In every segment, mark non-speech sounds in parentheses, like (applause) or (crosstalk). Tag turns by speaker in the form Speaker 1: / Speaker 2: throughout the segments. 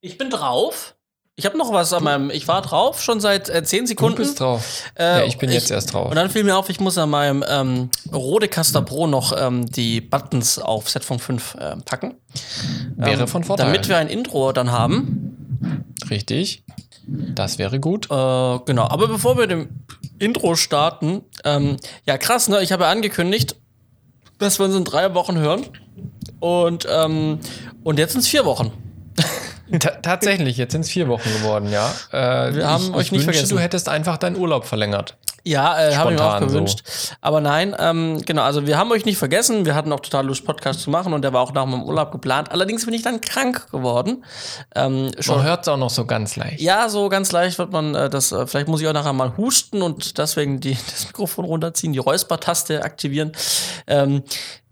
Speaker 1: Ich bin drauf. Ich habe noch was an meinem. Ich war drauf schon seit äh, 10 Sekunden.
Speaker 2: Du bist drauf.
Speaker 1: Äh,
Speaker 2: ja, ich bin jetzt erst drauf.
Speaker 1: Und dann fiel mir auf, ich muss an meinem ähm, Rodecaster Pro noch ähm, die Buttons auf Setfunk 5 äh, packen.
Speaker 2: Wäre
Speaker 1: Ähm,
Speaker 2: von Vorteil.
Speaker 1: Damit wir ein Intro dann haben.
Speaker 2: Richtig. Das wäre gut.
Speaker 1: Äh, genau. Aber bevor wir dem Intro starten, ähm, ja krass, ne? Ich habe ja angekündigt, dass wir uns in drei Wochen hören. Und, ähm, und jetzt sind es vier Wochen.
Speaker 2: Ta tatsächlich, jetzt sind es vier Wochen geworden, ja. Äh,
Speaker 1: Wir haben
Speaker 2: ich,
Speaker 1: euch
Speaker 2: ich
Speaker 1: nicht
Speaker 2: wünschte,
Speaker 1: vergessen.
Speaker 2: du hättest einfach deinen Urlaub verlängert.
Speaker 1: Ja, äh, habe ich mir auch
Speaker 2: Spontan so.
Speaker 1: gewünscht. Aber nein, ähm, genau, also wir haben euch nicht vergessen. Wir hatten auch total Lust, Podcast zu machen und der war auch nach meinem Urlaub geplant. Allerdings bin ich dann krank geworden. Ähm, schon,
Speaker 2: Man hört es auch noch so ganz leicht.
Speaker 1: ja, so ganz leicht wird man äh, das, äh, vielleicht muss ich auch nachher mal husten und deswegen die, (laughs) das Mikrofon runterziehen, die Räuspertaste aktivieren. Ähm,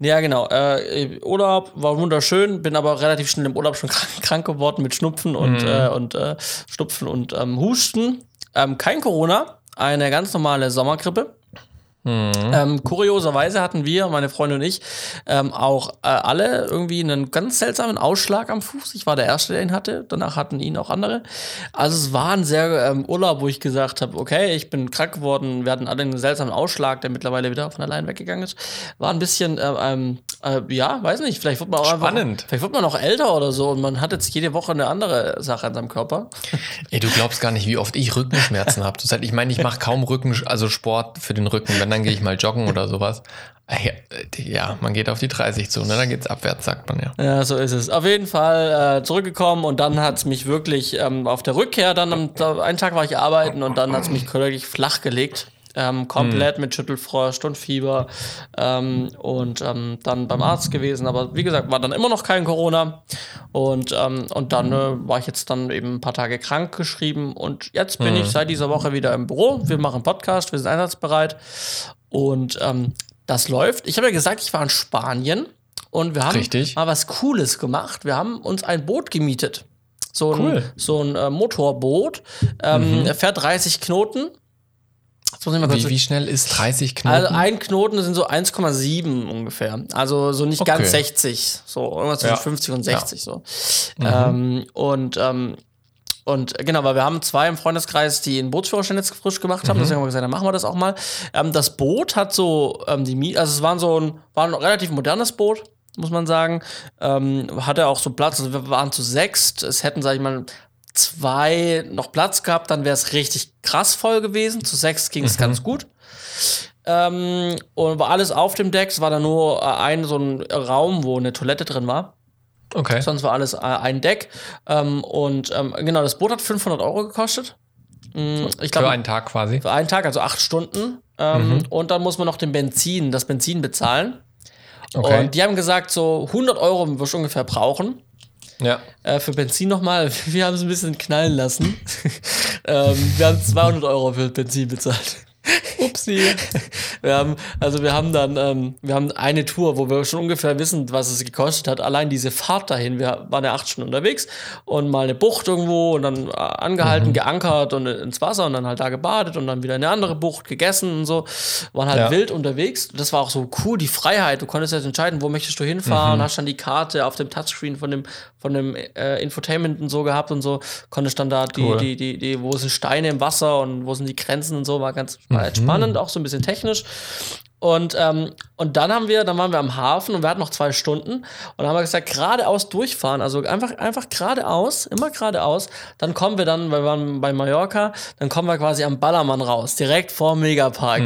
Speaker 1: ja, genau. Äh, Urlaub war wunderschön, bin aber relativ schnell im Urlaub schon (laughs) krank, krank geworden mit Schnupfen und, äh, und äh, Schnupfen und ähm, Husten. Ähm, kein Corona, eine ganz normale Sommergrippe. Ähm, kurioserweise hatten wir, meine Freundin und ich, ähm, auch äh, alle irgendwie einen ganz seltsamen Ausschlag am Fuß. Ich war der Erste, der ihn hatte. Danach hatten ihn auch andere. Also es war ein sehr ähm, Urlaub, wo ich gesagt habe, okay, ich bin krank geworden. Wir hatten alle einen seltsamen Ausschlag, der mittlerweile wieder von allein weggegangen ist. War ein bisschen, äh, ähm, äh, ja, weiß nicht, vielleicht wird man auch
Speaker 2: Spannend.
Speaker 1: Einfach, vielleicht wird man auch älter oder so und man hat jetzt jede Woche eine andere Sache an seinem Körper.
Speaker 2: Ey, du glaubst gar nicht, wie oft ich Rückenschmerzen habe. Ich meine, ich mache kaum Rücken, also Sport für den Rücken. Wenn, dann gehe ich mal joggen oder sowas. Ja, man geht auf die 30 zu, ne? Dann geht's abwärts, sagt man ja.
Speaker 1: Ja, so ist es. Auf jeden Fall äh, zurückgekommen und dann hat's mich wirklich ähm, auf der Rückkehr, dann am einen Tag war ich arbeiten und dann hat's mich wirklich flach gelegt. Ähm, komplett mit Schüttelfrost und Fieber ähm, und ähm, dann beim Arzt gewesen. Aber wie gesagt, war dann immer noch kein Corona. Und, ähm, und dann äh, war ich jetzt dann eben ein paar Tage krank geschrieben. Und jetzt bin ich seit dieser Woche wieder im Büro. Wir machen Podcast, wir sind einsatzbereit. Und ähm, das läuft. Ich habe ja gesagt, ich war in Spanien und wir haben
Speaker 2: Richtig.
Speaker 1: mal was Cooles gemacht. Wir haben uns ein Boot gemietet. So ein,
Speaker 2: Cool.
Speaker 1: so ein äh, Motorboot. Ähm, Er fährt 30 Knoten. Jetzt muss ich mal kurz
Speaker 2: Wie, wie schnell ist 30 Knoten?
Speaker 1: also ein Knoten sind so 1,7 ungefähr. Also so nicht
Speaker 2: Okay.
Speaker 1: ganz 60. So irgendwas zwischen
Speaker 2: Ja.
Speaker 1: 50 und 60 so. Ähm, und ähm, und genau, weil wir haben zwei im Freundeskreis, die einen Bootsführerschein jetzt frisch gemacht haben, deswegen haben wir gesagt, dann machen wir das auch mal. Ähm, das Boot hat so ähm, die Mie also es war so ein, war ein relativ modernes Boot, muss man sagen. Ähm, hatte auch so Platz, also wir waren zu sechst. Es hätten, sag ich mal, zwei noch Platz gehabt, dann wäre es richtig krass voll gewesen. Zu sechs ging es ganz gut. Ähm, und war alles auf dem Deck. Es war da nur äh, ein so ein Raum, wo eine Toilette drin war.
Speaker 2: okay.
Speaker 1: Sonst war alles äh, ein Deck. Ähm, und ähm, genau, das Boot hat 500 Euro gekostet. Mm, Ich
Speaker 2: Für
Speaker 1: glaube,
Speaker 2: einen Tag quasi.
Speaker 1: für einen Tag, also acht Stunden. Ähm, Und dann muss man noch den Benzin, das Benzin bezahlen.
Speaker 2: Okay.
Speaker 1: Und die haben gesagt, so 100 Euro wirst du ungefähr brauchen.
Speaker 2: Ja.
Speaker 1: Äh, für Benzin nochmal, (laughs) wir haben es ein bisschen knallen lassen. (laughs) ähm, wir haben 200 Euro für Benzin bezahlt.
Speaker 2: Upsi. (laughs)
Speaker 1: Wir haben, also wir haben dann, ähm, wir haben eine Tour, wo wir schon ungefähr wissen, was es gekostet hat. Allein diese Fahrt dahin, wir waren ja acht Stunden unterwegs und mal eine Bucht irgendwo und dann äh, angehalten, geankert und ins Wasser und dann halt da gebadet und dann wieder in eine andere Bucht gegessen und so. Waren halt
Speaker 2: Ja.
Speaker 1: wild unterwegs. Das war auch so cool, die Freiheit. Du konntest jetzt entscheiden, wo möchtest du hinfahren, hast dann die Karte auf dem Touchscreen von dem, von dem äh, Infotainment und so gehabt und so. Konntest dann da die,
Speaker 2: Cool.
Speaker 1: die, die, die, wo sind Steine im Wasser und wo sind die Grenzen und so, war ganz war halt spannend, auch so ein bisschen technisch. Und, ähm, und dann haben wir, dann waren wir am Hafen und wir hatten noch zwei Stunden und dann haben wir gesagt, geradeaus durchfahren, also einfach, einfach geradeaus, immer geradeaus. Dann kommen wir dann, weil wir waren bei Mallorca, dann kommen wir quasi am Ballermann raus, direkt vor Megapark.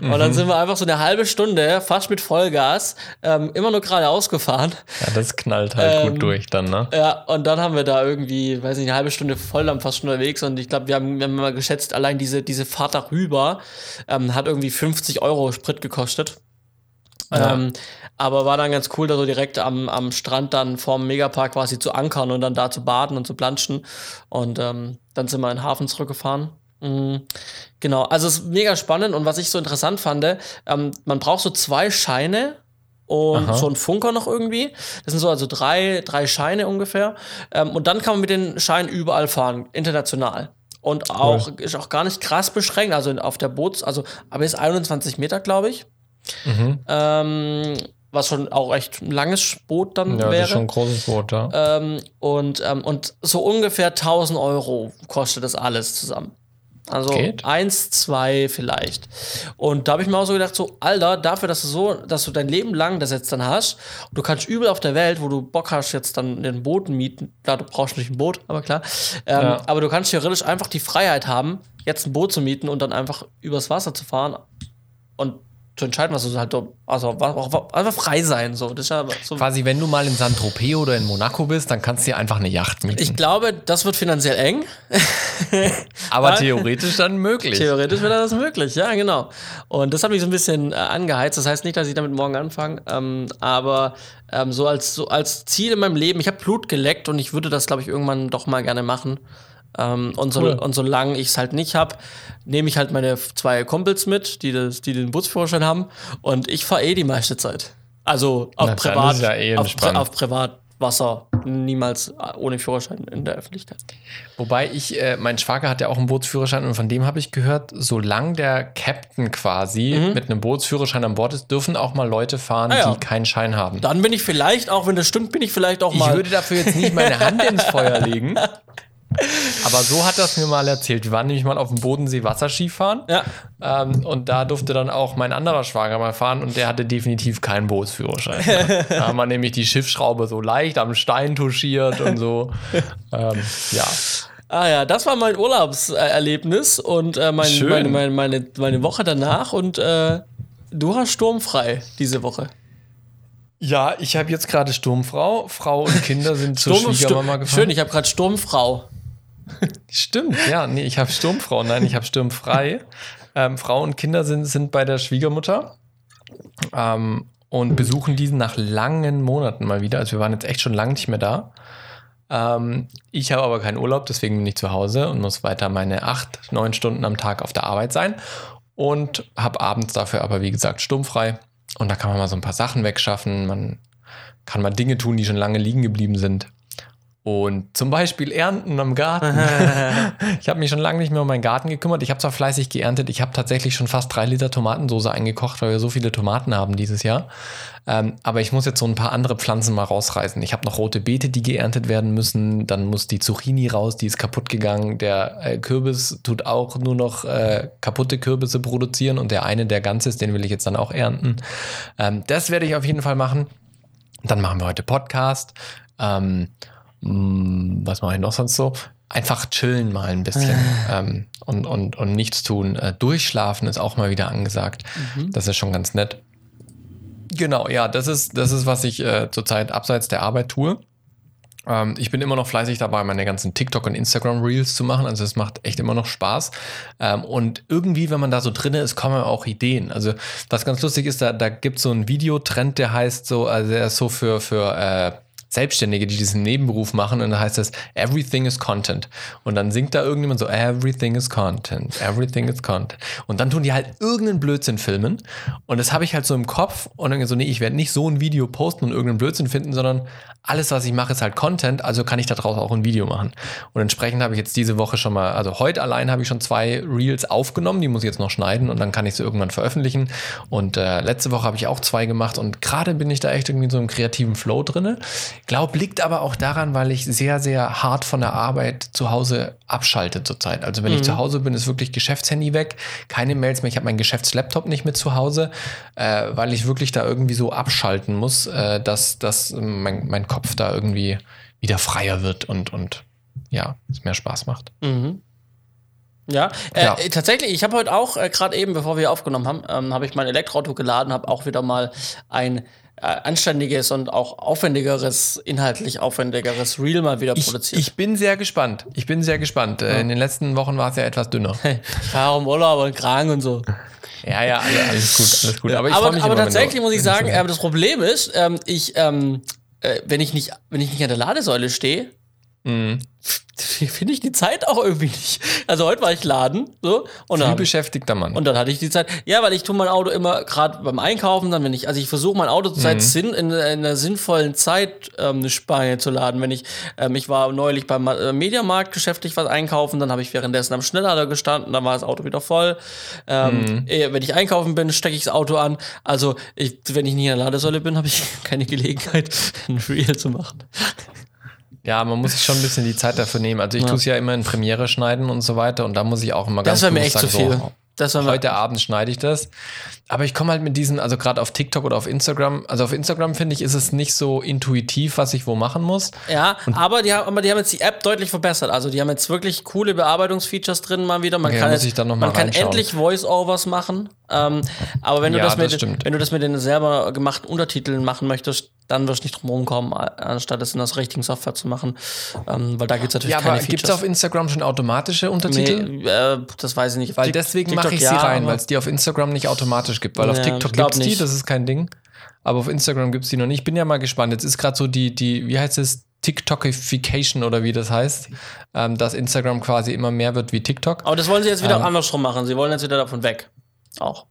Speaker 1: und dann sind wir einfach so eine halbe Stunde, fast mit Vollgas, ähm, immer nur geradeaus gefahren.
Speaker 2: Ja, das knallt halt
Speaker 1: Ähm,
Speaker 2: gut durch dann, ne?
Speaker 1: Ja, und dann haben wir da irgendwie, weiß nicht, eine halbe Stunde voll am fast schon unterwegs und ich glaube, wir haben, wir haben mal geschätzt, allein diese, diese Fahrt darüber ähm, hat irgendwie 50 Euro Sprit gekostet.
Speaker 2: Ja.
Speaker 1: Ähm, aber war dann ganz cool, da so direkt am, am Strand dann vorm Megapark quasi zu ankern und dann da zu baden und zu planschen. Und ähm, dann sind wir in den Hafen zurückgefahren. Mhm. Genau, also es ist mega spannend und was ich so interessant fand, ähm, man braucht so zwei Scheine und
Speaker 2: Aha.
Speaker 1: so ein Funker noch irgendwie. Das sind so also drei, drei Scheine ungefähr. Ähm, und dann kann man mit den Scheinen überall fahren, international. Und auch, ist auch gar nicht krass beschränkt, also auf der Boots, also, aber ist 21 Meter, glaube ich.
Speaker 2: Mhm.
Speaker 1: Ähm, was schon auch echt ein langes Boot dann
Speaker 2: Ja,
Speaker 1: wäre.
Speaker 2: ist schon ein großes Boot, ja.
Speaker 1: Ähm, und, ähm, und so ungefähr 1000 Euro kostet das alles zusammen. Also
Speaker 2: Geht.
Speaker 1: eins, zwei vielleicht. Und da habe ich mir auch so gedacht, so, Alter, dafür, dass du so, dass du dein Leben lang das jetzt dann hast, du kannst übel auf der Welt, wo du Bock hast, jetzt dann den Boot mieten. Klar, du brauchst nicht ein Boot, aber klar. Ähm,
Speaker 2: Ja.
Speaker 1: Aber du kannst theoretisch einfach die Freiheit haben, jetzt ein Boot zu mieten und dann einfach übers Wasser zu fahren und zu entscheiden, was du halt, also auch einfach frei sein. So. Das ist ja so
Speaker 2: Quasi, wenn du mal in Saint-Tropez oder in Monaco bist, dann kannst du dir einfach eine Yacht mieten.
Speaker 1: Ich glaube, das wird finanziell eng. (laughs)
Speaker 2: Aber theoretisch dann möglich.
Speaker 1: Theoretisch wäre das möglich, ja, genau. Und das hat mich so ein bisschen äh, angeheizt. Das heißt nicht, dass ich damit morgen anfange, ähm, aber ähm, so, als, so als Ziel in meinem Leben, ich habe Blut geleckt und ich würde das, glaube ich, irgendwann doch mal gerne machen. Ähm, und, so,
Speaker 2: Cool.
Speaker 1: und solange ich es halt nicht habe, nehme ich halt meine zwei Kumpels mit, die, das, die den Bootsführerschein haben. Und ich fahre eh die meiste Zeit. Also auf
Speaker 2: Na,
Speaker 1: Privat,
Speaker 2: ja eh
Speaker 1: auf. Pri auf Privatwasser, niemals ohne Führerschein in der Öffentlichkeit.
Speaker 2: Wobei ich, äh, mein Schwager hat ja auch einen Bootsführerschein und von dem habe ich gehört, solange der Captain quasi mit einem Bootsführerschein an Bord ist, dürfen auch mal Leute fahren,
Speaker 1: Ah, ja.
Speaker 2: die keinen Schein haben.
Speaker 1: Dann bin ich vielleicht, auch wenn das stimmt, bin ich vielleicht auch
Speaker 2: Ich
Speaker 1: mal.
Speaker 2: würde dafür jetzt nicht meine Hand ins Feuer legen. (laughs) Aber so hat das mir mal erzählt. Wir waren nämlich mal auf dem Bodensee Wasserski fahren.
Speaker 1: Ja.
Speaker 2: Ähm, und da durfte dann auch mein anderer Schwager mal fahren und der hatte definitiv keinen Bootsführerschein. (laughs) da haben wir nämlich die Schiffsschraube so leicht am Stein touchiert und so. (laughs) ähm, ja.
Speaker 1: Ah ja, das war mein Urlaubserlebnis und äh, mein, meine, meine, meine, meine Woche danach und äh, du hast sturmfrei diese Woche.
Speaker 2: Ja, ich habe jetzt gerade Sturmfrau. Frau und Kinder sind zur Schwiegermama
Speaker 1: Sturm,
Speaker 2: gefahren.
Speaker 1: schön, ich habe gerade Sturmfrau. (laughs)
Speaker 2: Stimmt, ja, nee, ich habe Sturmfrau, nein, ich habe Sturmfrei. Ähm, Frau und Kinder sind, sind bei der Schwiegermutter ähm, und besuchen diesen nach langen Monaten mal wieder. Also wir waren jetzt echt schon lange nicht mehr da. Ähm, ich habe aber keinen Urlaub, deswegen bin ich zu Hause und muss weiter meine acht, neun Stunden am Tag auf der Arbeit sein und habe abends dafür aber, wie gesagt, sturmfrei. Und da kann man mal so ein paar Sachen wegschaffen. Man kann mal Dinge tun, die schon lange liegen geblieben sind. Und zum Beispiel ernten am Garten. (laughs) ich habe mich schon lange nicht mehr um meinen Garten gekümmert. Ich habe zwar fleißig geerntet, ich habe tatsächlich schon fast drei Liter Tomatensauce eingekocht, weil wir so viele Tomaten haben dieses Jahr. Ähm, aber ich muss jetzt so ein paar andere Pflanzen mal rausreißen. Ich habe noch rote Beete, die geerntet werden müssen. Dann muss die Zucchini raus, die ist kaputt gegangen. Der äh, Kürbis tut auch nur noch äh, kaputte Kürbisse produzieren und der eine, der ganz ist, den will ich jetzt dann auch ernten. Ähm, das werde ich auf jeden Fall machen. Dann machen wir heute Podcast. Ähm, mh, was mache ich noch sonst so? Einfach chillen mal ein bisschen ähm, und, und, und nichts tun. Äh, durchschlafen ist auch mal wieder angesagt. Das ist schon ganz nett. Genau, ja, das ist, das ist, was ich äh, zurzeit abseits der Arbeit tue. Ähm, ich bin immer noch fleißig dabei, meine ganzen TikTok- und Instagram-Reels zu machen. Also es macht echt immer noch Spaß. Ähm, und irgendwie, wenn man da so drin ist, kommen auch Ideen. Also was ganz lustig ist, da, da gibt es so einen Videotrend, der heißt so, also der ist so für, für äh, Selbstständige, die diesen Nebenberuf machen und da heißt das Everything is Content. Und dann singt da irgendjemand so Everything is Content, Everything is Content. Und dann tun die halt irgendeinen Blödsinn filmen und das habe ich halt so im Kopf und dann so, nee, ich werde nicht so ein Video posten und irgendeinen Blödsinn finden, sondern alles, was ich mache, ist halt Content, also kann ich daraus auch ein Video machen. Und entsprechend habe ich jetzt diese Woche schon mal, also heute allein habe ich schon zwei Reels aufgenommen, die muss ich jetzt noch schneiden und dann kann ich sie irgendwann veröffentlichen. Und äh, letzte Woche habe ich auch zwei gemacht und gerade bin ich da echt irgendwie so einem kreativen Flow drinne. Glaub, liegt aber auch daran, weil ich sehr, sehr hart von der Arbeit zu Hause abschalte zurzeit. Also wenn ich zu Hause bin, ist wirklich Geschäftshandy weg, keine Mails mehr. Ich habe meinen Geschäftslaptop nicht mit zu Hause, äh, weil ich wirklich da irgendwie so abschalten muss, äh, dass, dass mein, mein Kopf da irgendwie wieder freier wird und, und ja, es mehr Spaß macht.
Speaker 1: Mhm. Ja, äh,
Speaker 2: Ja.
Speaker 1: tatsächlich, ich habe heute auch, äh, gerade eben, bevor wir aufgenommen haben, ähm, habe ich mein Elektroauto geladen, habe auch wieder mal ein anständiges und auch aufwendigeres, inhaltlich aufwendigeres Reel mal wieder
Speaker 2: Ich,
Speaker 1: produziert.
Speaker 2: ich bin sehr gespannt. Ich bin sehr gespannt. Äh, In den letzten Wochen war es ja etwas dünner. (laughs)
Speaker 1: ich war auch im Urlaub und krank und so.
Speaker 2: Ja, ja, alle- alles gut, alles gut. Aber, ich
Speaker 1: aber
Speaker 2: mich
Speaker 1: aber
Speaker 2: immer,
Speaker 1: tatsächlich
Speaker 2: du-
Speaker 1: muss ich sagen, äh, das Problem ist, ähm, ich, ähm, äh, wenn ich nicht, wenn ich nicht an der Ladesäule stehe,
Speaker 2: Mhm. (laughs)
Speaker 1: finde ich die Zeit auch irgendwie nicht. Also heute war ich laden, so. Und
Speaker 2: Viel beschäftigter Mann.
Speaker 1: und dann hatte ich die Zeit. Ja, weil ich tue mein Auto immer gerade beim Einkaufen, dann wenn ich, also ich versuche mein Auto zur
Speaker 2: Mhm.
Speaker 1: Zeit sinn, in, in einer sinnvollen Zeit ähm, eine Spanne zu laden. Wenn ich, ähm, ich war neulich beim äh, Mediamarkt geschäftlich was einkaufen, dann habe ich währenddessen am Schnelllader gestanden, dann war das Auto wieder voll. Ähm,
Speaker 2: Mhm.
Speaker 1: eh, Wenn ich einkaufen bin, stecke ich das Auto an. Also ich, wenn ich nicht in der Ladesäule bin, habe ich (laughs) keine Gelegenheit, (laughs) ein Reel zu machen.
Speaker 2: Ja, man muss sich schon ein bisschen die Zeit dafür nehmen. Also ich
Speaker 1: Ja.
Speaker 2: tue es ja immer in Premiere schneiden und so weiter und da muss ich auch immer ganz
Speaker 1: Das wäre mir echt zu
Speaker 2: sagen,
Speaker 1: viel.
Speaker 2: so,
Speaker 1: Das
Speaker 2: Heute Abend schneide ich das. Aber ich komme halt mit diesen, also gerade auf TikTok oder auf Instagram, also auf Instagram finde ich, ist es nicht so intuitiv, was ich wo machen muss.
Speaker 1: Ja, aber die, haben, aber die haben jetzt die App deutlich verbessert. Also die haben jetzt wirklich coole Bearbeitungsfeatures drin mal wieder. Man
Speaker 2: Okay,
Speaker 1: kann, jetzt, man kann
Speaker 2: reinschauen.
Speaker 1: endlich Voice-Overs machen. Ähm, aber wenn du,
Speaker 2: Ja,
Speaker 1: das mit,
Speaker 2: das
Speaker 1: wenn du das mit den selber gemachten Untertiteln machen möchtest, dann wirst du nicht drum rumkommen, anstatt es in der richtigen Software zu machen. Ähm, weil da gibt es natürlich
Speaker 2: Ja,
Speaker 1: keine
Speaker 2: aber gibt es
Speaker 1: Features.
Speaker 2: auf Instagram schon automatische Untertitel?
Speaker 1: Nee, äh, das weiß ich nicht.
Speaker 2: Weil
Speaker 1: Tik-
Speaker 2: deswegen
Speaker 1: TikTok
Speaker 2: mache ich sie
Speaker 1: ja,
Speaker 2: rein, weil es die auf Instagram nicht automatisch gibt. Weil auf
Speaker 1: Ja,
Speaker 2: TikTok
Speaker 1: ich glaub
Speaker 2: gibt es die, das ist kein Ding. Aber auf Instagram gibt es die noch nicht. Ich bin ja mal gespannt. Jetzt ist gerade so die, die, wie heißt es, TikTokification oder wie das heißt, ähm, dass Instagram quasi immer mehr wird wie TikTok.
Speaker 1: aber das wollen sie jetzt wieder
Speaker 2: Ähm.
Speaker 1: andersrum machen. Sie wollen jetzt wieder davon weg. Auch.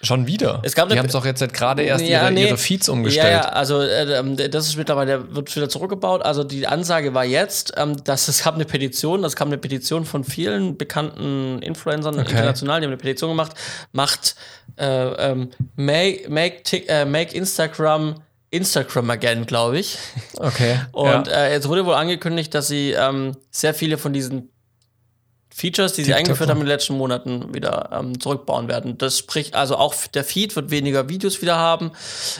Speaker 2: Schon wieder.
Speaker 1: Es gab
Speaker 2: die haben es doch jetzt seit gerade erst
Speaker 1: Ja,
Speaker 2: ihre,
Speaker 1: nee.
Speaker 2: ihre Feeds umgestellt.
Speaker 1: Ja, ja, also äh, ähm, das ist mittlerweile, wird wieder zurückgebaut. Also die Ansage war jetzt, ähm, dass es gab eine Petition, das kam eine Petition von vielen bekannten Influencern international, die haben eine Petition gemacht, macht äh, ähm, make, make, Tik- äh, make Instagram Instagram again, glaube ich.
Speaker 2: Okay.
Speaker 1: Und
Speaker 2: ja.
Speaker 1: äh, jetzt wurde wohl angekündigt, dass sie ähm, sehr viele von diesen Features, die sie eingeführt haben in den letzten Monaten, wieder ähm, zurückbauen werden. Das spricht, also auch der Feed wird weniger Videos wieder haben.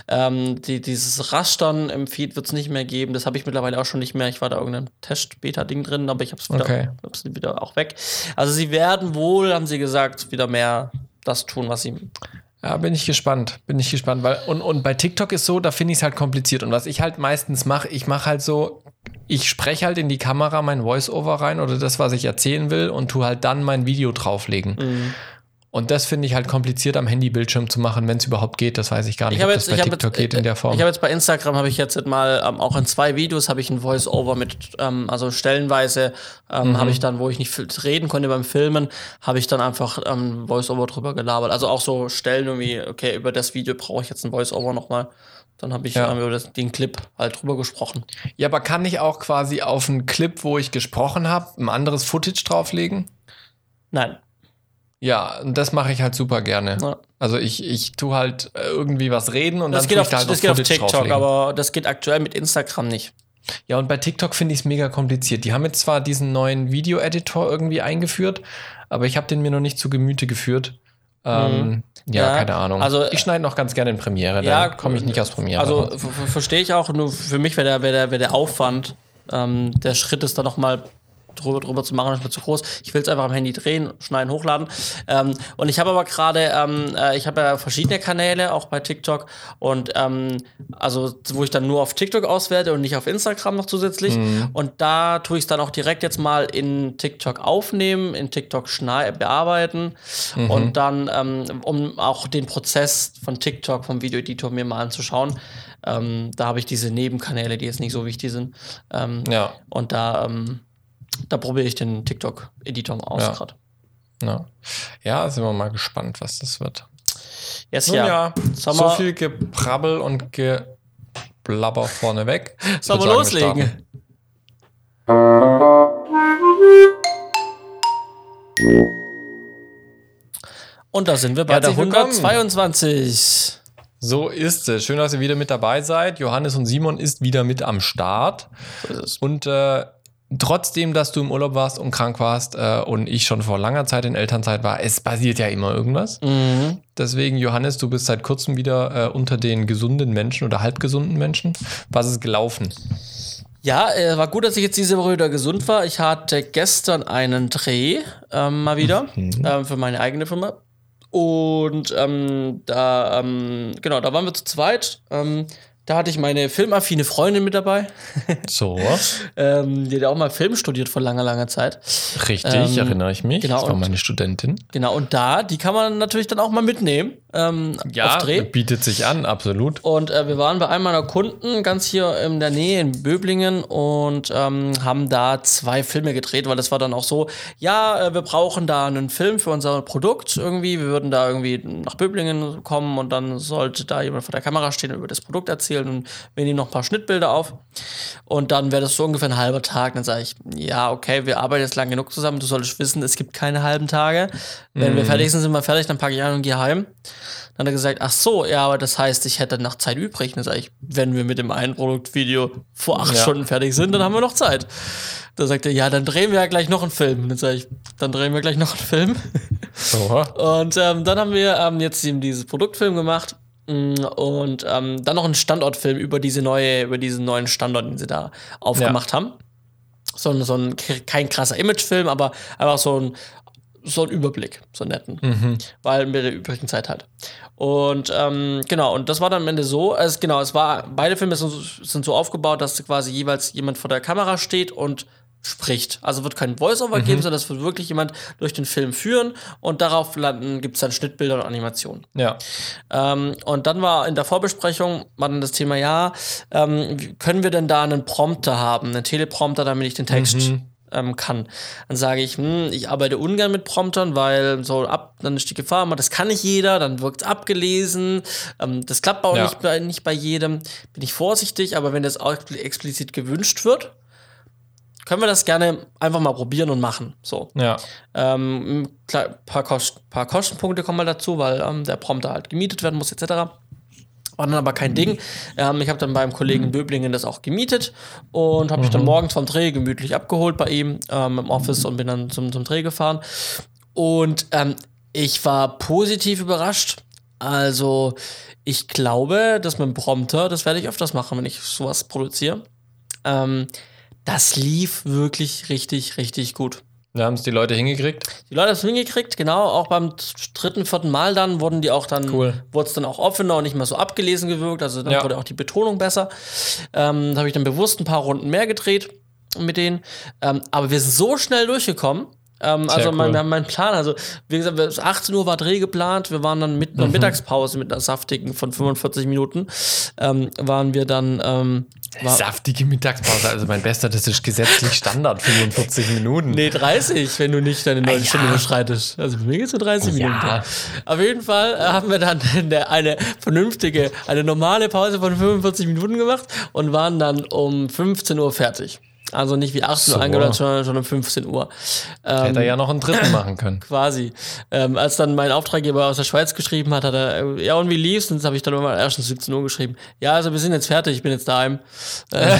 Speaker 1: Ähm, die, dieses Rastern im Feed wird es nicht mehr geben. Das habe ich mittlerweile auch schon nicht mehr. Ich war da irgendein Test-Beta-Ding drin, aber ich habe es wieder,
Speaker 2: Okay.
Speaker 1: hab's wieder auch weg. Also sie werden wohl, haben sie gesagt, wieder mehr das tun, was sie
Speaker 2: Ja, bin ich gespannt. Bin ich gespannt. Weil, und, und bei TikTok ist so, da finde ich es halt kompliziert. Und was ich halt meistens mache, ich mache halt so, ich spreche halt in die Kamera mein Voice-Over rein oder das, was ich erzählen will und tu halt dann mein Video drauflegen.
Speaker 1: Mhm.
Speaker 2: Und das finde ich halt kompliziert am Handybildschirm zu machen, wenn es überhaupt geht. Das weiß ich gar nicht,
Speaker 1: Ich habe
Speaker 2: ob
Speaker 1: jetzt,
Speaker 2: das bei TikTok
Speaker 1: jetzt,
Speaker 2: geht in der Form.
Speaker 1: Ich habe jetzt bei Instagram habe ich jetzt mal ähm, auch in zwei Videos habe ich ein Voice-Over mit, ähm, also stellenweise ähm,
Speaker 2: Mhm.
Speaker 1: habe ich dann, wo ich nicht reden konnte beim Filmen, habe ich dann einfach ähm, Voice-Over drüber gelabert. Also auch so Stellen irgendwie, okay, über das Video brauche ich jetzt ein Voice-Over nochmal. Dann habe ich
Speaker 2: Ja.
Speaker 1: ähm, über das, den Clip halt drüber gesprochen.
Speaker 2: ja, aber kann ich auch quasi auf einen Clip, wo ich gesprochen habe, ein anderes Footage drauflegen?
Speaker 1: Nein.
Speaker 2: Ja, und das mache ich halt super gerne.
Speaker 1: Ja.
Speaker 2: Also ich, ich tue halt äh, irgendwie was reden und
Speaker 1: Das
Speaker 2: dann
Speaker 1: geht, auf,
Speaker 2: ich da halt
Speaker 1: das geht auf TikTok,
Speaker 2: drauflegen.
Speaker 1: aber das geht aktuell mit Instagram nicht.
Speaker 2: Ja, und bei TikTok finde ich es mega kompliziert. Die haben jetzt zwar diesen neuen Video-Editor irgendwie eingeführt, aber ich habe den mir noch nicht zu Gemüte geführt. Ähm, ja,
Speaker 1: Ja,
Speaker 2: keine Ahnung.
Speaker 1: also-
Speaker 2: ich schneide noch ganz gerne in Premiere,
Speaker 1: Ja,
Speaker 2: da komme ich nicht aus Premiere.
Speaker 1: Also verstehe ich auch, nur für mich wäre der, wär der, wär der Aufwand, ähm, der Schritt ist da noch mal drüber, drüber zu machen, ist mir zu groß. Ich will es einfach am Handy drehen, schneiden, hochladen. Ähm, und ich habe aber gerade, ähm, äh, ich habe ja verschiedene Kanäle, auch bei TikTok. Und ähm, also, wo ich dann nur auf TikTok auswerte und nicht auf Instagram noch zusätzlich.
Speaker 2: Mhm.
Speaker 1: Und da tue ich es dann auch direkt jetzt mal in TikTok aufnehmen, in TikTok bearbeiten
Speaker 2: Mhm.
Speaker 1: und dann, ähm, um auch den Prozess von TikTok, vom Videoeditor mir mal anzuschauen. Ähm, da habe ich diese Nebenkanäle, die jetzt nicht so wichtig sind. Ähm,
Speaker 2: ja,
Speaker 1: Und da, ähm, da probiere ich den TikTok-Editor aus
Speaker 2: Ja.
Speaker 1: gerade.
Speaker 2: ja. Ja, sind wir mal gespannt, was das wird.
Speaker 1: Yes,
Speaker 2: Nun
Speaker 1: ja.
Speaker 2: ja, so viel Geprabbel und Geblabber vorneweg. (laughs)
Speaker 1: Sollen wir loslegen? Und da sind wir bei der
Speaker 2: Herzlich willkommen.
Speaker 1: 122.
Speaker 2: So ist es. Schön, dass ihr wieder mit dabei seid. Johannes und Simon ist wieder mit am Start.
Speaker 1: So.
Speaker 2: Und äh, trotzdem, dass du im Urlaub warst und krank warst äh, und ich schon vor langer Zeit in Elternzeit war, es passiert ja immer irgendwas.
Speaker 1: Mhm.
Speaker 2: Deswegen, Johannes, du bist seit kurzem wieder äh, unter den gesunden Menschen oder halbgesunden Menschen. Was ist gelaufen?
Speaker 1: Ja, äh, war gut, dass ich jetzt diese Woche wieder gesund war. Ich hatte gestern einen Dreh ähm, mal wieder ähm, für meine eigene Firma. Und ähm, da, ähm, genau, da waren wir zu zweit. Da hatte ich meine filmaffine Freundin mit dabei. (laughs)
Speaker 2: So.
Speaker 1: ähm, die hat auch mal Film studiert vor langer, langer Zeit.
Speaker 2: Richtig,
Speaker 1: Ähm,
Speaker 2: erinnere ich mich.
Speaker 1: genau,
Speaker 2: das war
Speaker 1: und-
Speaker 2: meine Studentin.
Speaker 1: Genau, und da, die kann man natürlich dann auch mal mitnehmen ähm,
Speaker 2: Ja, bietet sich an, absolut.
Speaker 1: Und äh, wir waren bei einem meiner Kunden ganz hier in der Nähe in Böblingen und ähm, haben da zwei Filme gedreht, weil das war dann auch so, ja, äh, wir brauchen da einen Film für unser Produkt irgendwie. Wir würden da irgendwie nach Böblingen kommen und dann sollte da jemand vor der Kamera stehen und über das Produkt erzählen und wir nehmen noch ein paar Schnittbilder auf. Und dann wäre das so ungefähr ein halber Tag. Dann sage ich, ja, okay, wir arbeiten jetzt lang genug zusammen. Du solltest wissen, es gibt keine halben Tage. Wenn wir fertig sind, sind wir fertig, dann packe ich ein und gehe heim. Dann hat er gesagt, ach so, ja, aber das heißt, ich hätte noch Zeit übrig. Dann sage ich, wenn wir mit dem einen Produktvideo vor acht
Speaker 2: Ja.
Speaker 1: Stunden fertig sind, dann haben wir noch Zeit. Da sagt er, ja, dann drehen wir ja gleich noch einen Film. Dann sage ich, dann drehen wir gleich noch einen Film.
Speaker 2: So.
Speaker 1: Und ähm, dann haben wir ähm, jetzt eben dieses Produktfilm gemacht mm, und ähm, dann noch einen Standortfilm über diese neue, über diesen neuen Standort, den sie da aufgemacht haben. So, ein- so ein kein krasser Imagefilm, aber einfach so ein so ein Überblick, so einen netten, weil mit der übrigen Zeit halt. Und ähm, genau, und das war dann am Ende so, also genau, es war, beide Filme sind, sind so aufgebaut, dass quasi jeweils jemand vor der Kamera steht und spricht. Also wird kein Voice-Over geben, sondern es wird wirklich jemand durch den Film führen und darauf landen, gibt es dann Schnittbilder und Animationen.
Speaker 2: Ja.
Speaker 1: Ähm, und dann war in der Vorbesprechung war dann das Thema, ja, ähm, können wir denn da einen Prompter haben, einen Teleprompter, damit ich den Text ähm, kann? Dann sage ich, hm, ich arbeite ungern mit Promptern, weil so ab, dann ist die Gefahr immer, das kann nicht jeder, dann wirkt es abgelesen, ähm, das klappt auch
Speaker 2: Ja.
Speaker 1: nicht, bei, nicht bei jedem. Bin ich vorsichtig, aber wenn das auch explizit gewünscht wird, können wir das gerne einfach mal probieren und machen. So.
Speaker 2: Ja.
Speaker 1: Ähm, klar, paar, Kost paar Kostenpunkte kommen mal dazu, weil ähm, der Prompter halt gemietet werden muss, etc. War dann aber kein Ding. Ähm, ich habe dann beim Kollegen in Böblingen das auch gemietet und habe mich dann morgens vom Dreh gemütlich abgeholt bei ihm ähm, im Office und bin dann zum, zum Dreh gefahren. Und ähm, ich war positiv überrascht. Also, ich glaube, dass mit dem Prompter, das werde ich öfters machen, wenn ich sowas produziere. Ähm, das lief wirklich richtig, richtig gut.
Speaker 2: Wir haben es die Leute hingekriegt.
Speaker 1: Die Leute haben es hingekriegt, genau. Auch beim dritten, vierten Mal dann wurden die auch dann,
Speaker 2: Cool.
Speaker 1: wurde es dann auch offener und nicht mehr so abgelesen gewirkt. Also dann
Speaker 2: Ja.
Speaker 1: wurde auch die Betonung besser. Ähm, da habe ich dann bewusst ein paar Runden mehr gedreht mit denen. Ähm, aber wir sind so schnell durchgekommen. Ähm, also mein,
Speaker 2: cool.
Speaker 1: mein Plan, also wie gesagt, bis 18 Uhr war Dreh geplant, wir waren dann mit
Speaker 2: Mhm.
Speaker 1: einer Mittagspause mit einer saftigen von 45 Minuten, ähm, waren wir dann, ähm, war,
Speaker 2: Saftige Mittagspause, also mein Bester, das ist gesetzlich Standard, 45 Minuten.
Speaker 1: Nee, 30, wenn du nicht deine 9
Speaker 2: ja.
Speaker 1: Stunden überschreitest. Also bei mir geht's nur 30
Speaker 2: Ja.
Speaker 1: Minuten. Auf jeden Fall äh, haben wir dann eine vernünftige, eine normale Pause von 45 Minuten gemacht und waren dann um 15 Uhr fertig. Also nicht wie 18 Uhr
Speaker 2: So.
Speaker 1: angeladen, sondern schon um 15 Uhr. Ähm,
Speaker 2: Hätte er ja noch einen dritten machen können. (laughs)
Speaker 1: Quasi. Ähm, als dann mein Auftraggeber aus der Schweiz geschrieben hat, hat er, äh, ja, und wie lief's? Und das habe ich dann immer erst um 17 Uhr geschrieben. Ja, also wir sind jetzt fertig, ich bin jetzt daheim. Äh,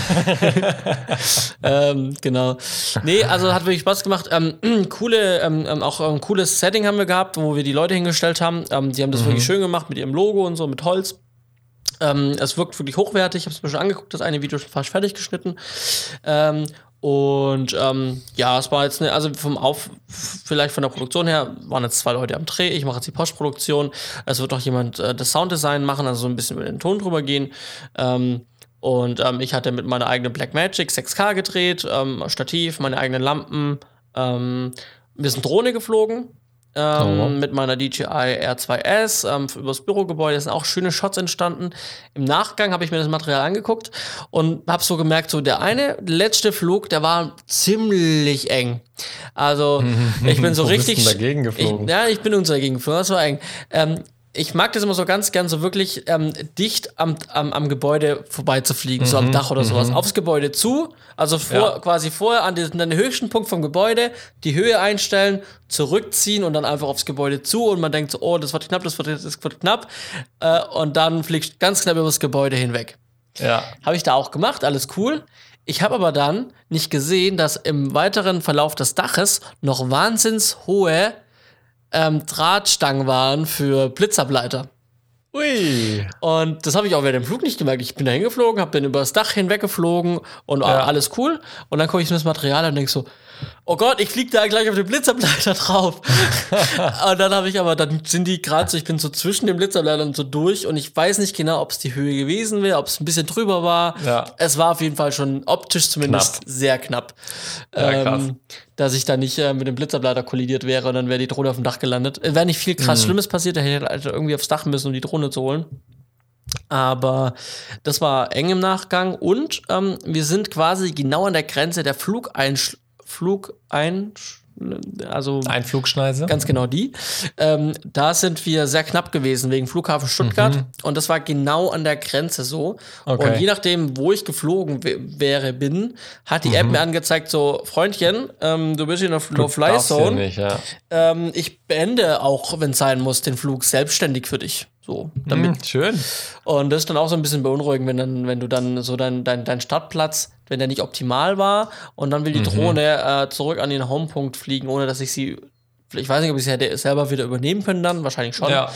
Speaker 1: (laughs) ähm, genau. Nee, also hat wirklich Spaß gemacht. Ähm, (clears throat) coole, ähm, ähm, auch ein cooles Setting haben wir gehabt, wo wir die Leute hingestellt haben. Ähm, die haben das wirklich schön gemacht mit ihrem Logo und so, mit Holz. Ähm, es wirkt wirklich hochwertig. Ich habe es mir schon angeguckt, das eine Video schon fast fertig geschnitten. Ähm, und ähm, ja, es war jetzt eine, also vom Auf, vielleicht von der Produktion her waren jetzt zwei Leute am Dreh. Ich mache jetzt die Postproduktion. Es wird noch jemand äh, das Sounddesign machen, also so ein bisschen über den Ton drüber gehen. Ähm, und ähm, ich hatte mit meiner eigenen Blackmagic 6K gedreht, ähm, Stativ, meine eigenen Lampen. Wir sind Drohne geflogen. Ähm,
Speaker 2: Oh.
Speaker 1: Mit meiner DJI R2S ähm, übers Bürogebäude Da sind auch schöne Shots entstanden. Im Nachgang habe ich mir das Material angeguckt und habe so gemerkt, so der eine letzte Flug, der war ziemlich eng. Also (laughs) ich bin so richtig
Speaker 2: dagegen geflogen?
Speaker 1: Ich, ja, ich bin uns dagegen geflogen. Das war eng. Ähm, ich mag das immer so ganz gern, so wirklich ähm, dicht am, am, am Gebäude vorbeizufliegen, so am Dach oder sowas. Aufs Gebäude zu, also vor,
Speaker 2: Mhm, Ja.
Speaker 1: quasi vorher an den, an den höchsten Punkt vom Gebäude, die Höhe einstellen, zurückziehen und dann einfach aufs Gebäude zu und man denkt so, oh, das wird knapp, das wird, das wird knapp. Äh, und dann fliegst ganz knapp übers Gebäude hinweg.
Speaker 2: Ja.
Speaker 1: Habe ich da auch gemacht, alles cool. Ich habe aber dann nicht gesehen, dass im weiteren Verlauf des Daches noch wahnsinns hohe ähm, Drahtstangen waren für Blitzableiter.
Speaker 2: Ui.
Speaker 1: Und das habe ich auch während dem Flug nicht gemerkt. Ich bin da hingeflogen, habe dann über das Dach hinweggeflogen und
Speaker 2: Ja.
Speaker 1: alles cool. Und dann gucke ich mir das Material an und denke so, oh Gott, ich fliege da gleich auf den Blitzableiter (laughs) drauf. (laughs) und dann habe ich aber, dann sind die gerade so, ich bin so zwischen dem Blitzableiter und so durch und ich weiß nicht genau, ob es die Höhe gewesen wäre, ob es ein bisschen drüber war.
Speaker 2: Ja.
Speaker 1: Es war auf jeden Fall schon optisch zumindest
Speaker 2: Knapp.
Speaker 1: sehr knapp.
Speaker 2: Ja,
Speaker 1: ähm, dass ich da nicht äh, mit dem Blitzableiter kollidiert wäre und dann wäre die Drohne auf dem Dach gelandet. Äh, Wäre nicht viel
Speaker 2: Mhm.
Speaker 1: krass Schlimmes passiert, da hätte ich halt irgendwie aufs Dach müssen, um die Drohne zu holen. Aber das war eng im Nachgang und ähm, wir sind quasi genau an der Grenze der Flugeinsch Flugein also
Speaker 2: Ein Flugschneise.
Speaker 1: ganz genau die. Ähm, da sind wir sehr knapp gewesen wegen Flughafen Stuttgart und das war genau an der Grenze so.
Speaker 2: Mhm. Okay.
Speaker 1: Und je nachdem, wo ich geflogen wäre, bin, hat die App
Speaker 2: Mhm.
Speaker 1: mir angezeigt, so Freundchen, ähm, du bist in der
Speaker 2: ja
Speaker 1: No-Fly-Zone.
Speaker 2: nicht, ja.
Speaker 1: Ähm, ich beende auch, wenn es sein muss, den Flug selbstständig für dich. So, damit
Speaker 2: Hm, schön.
Speaker 1: und das ist dann auch so ein bisschen beunruhigend, wenn, dann, wenn du dann so dein, dein, dein Startplatz, wenn der nicht optimal war und dann will die Drohne äh, zurück an den Homepunkt fliegen, ohne dass ich sie. Ich weiß nicht, ob ich sie hätte selber wieder übernehmen können dann, wahrscheinlich schon.
Speaker 2: Ja.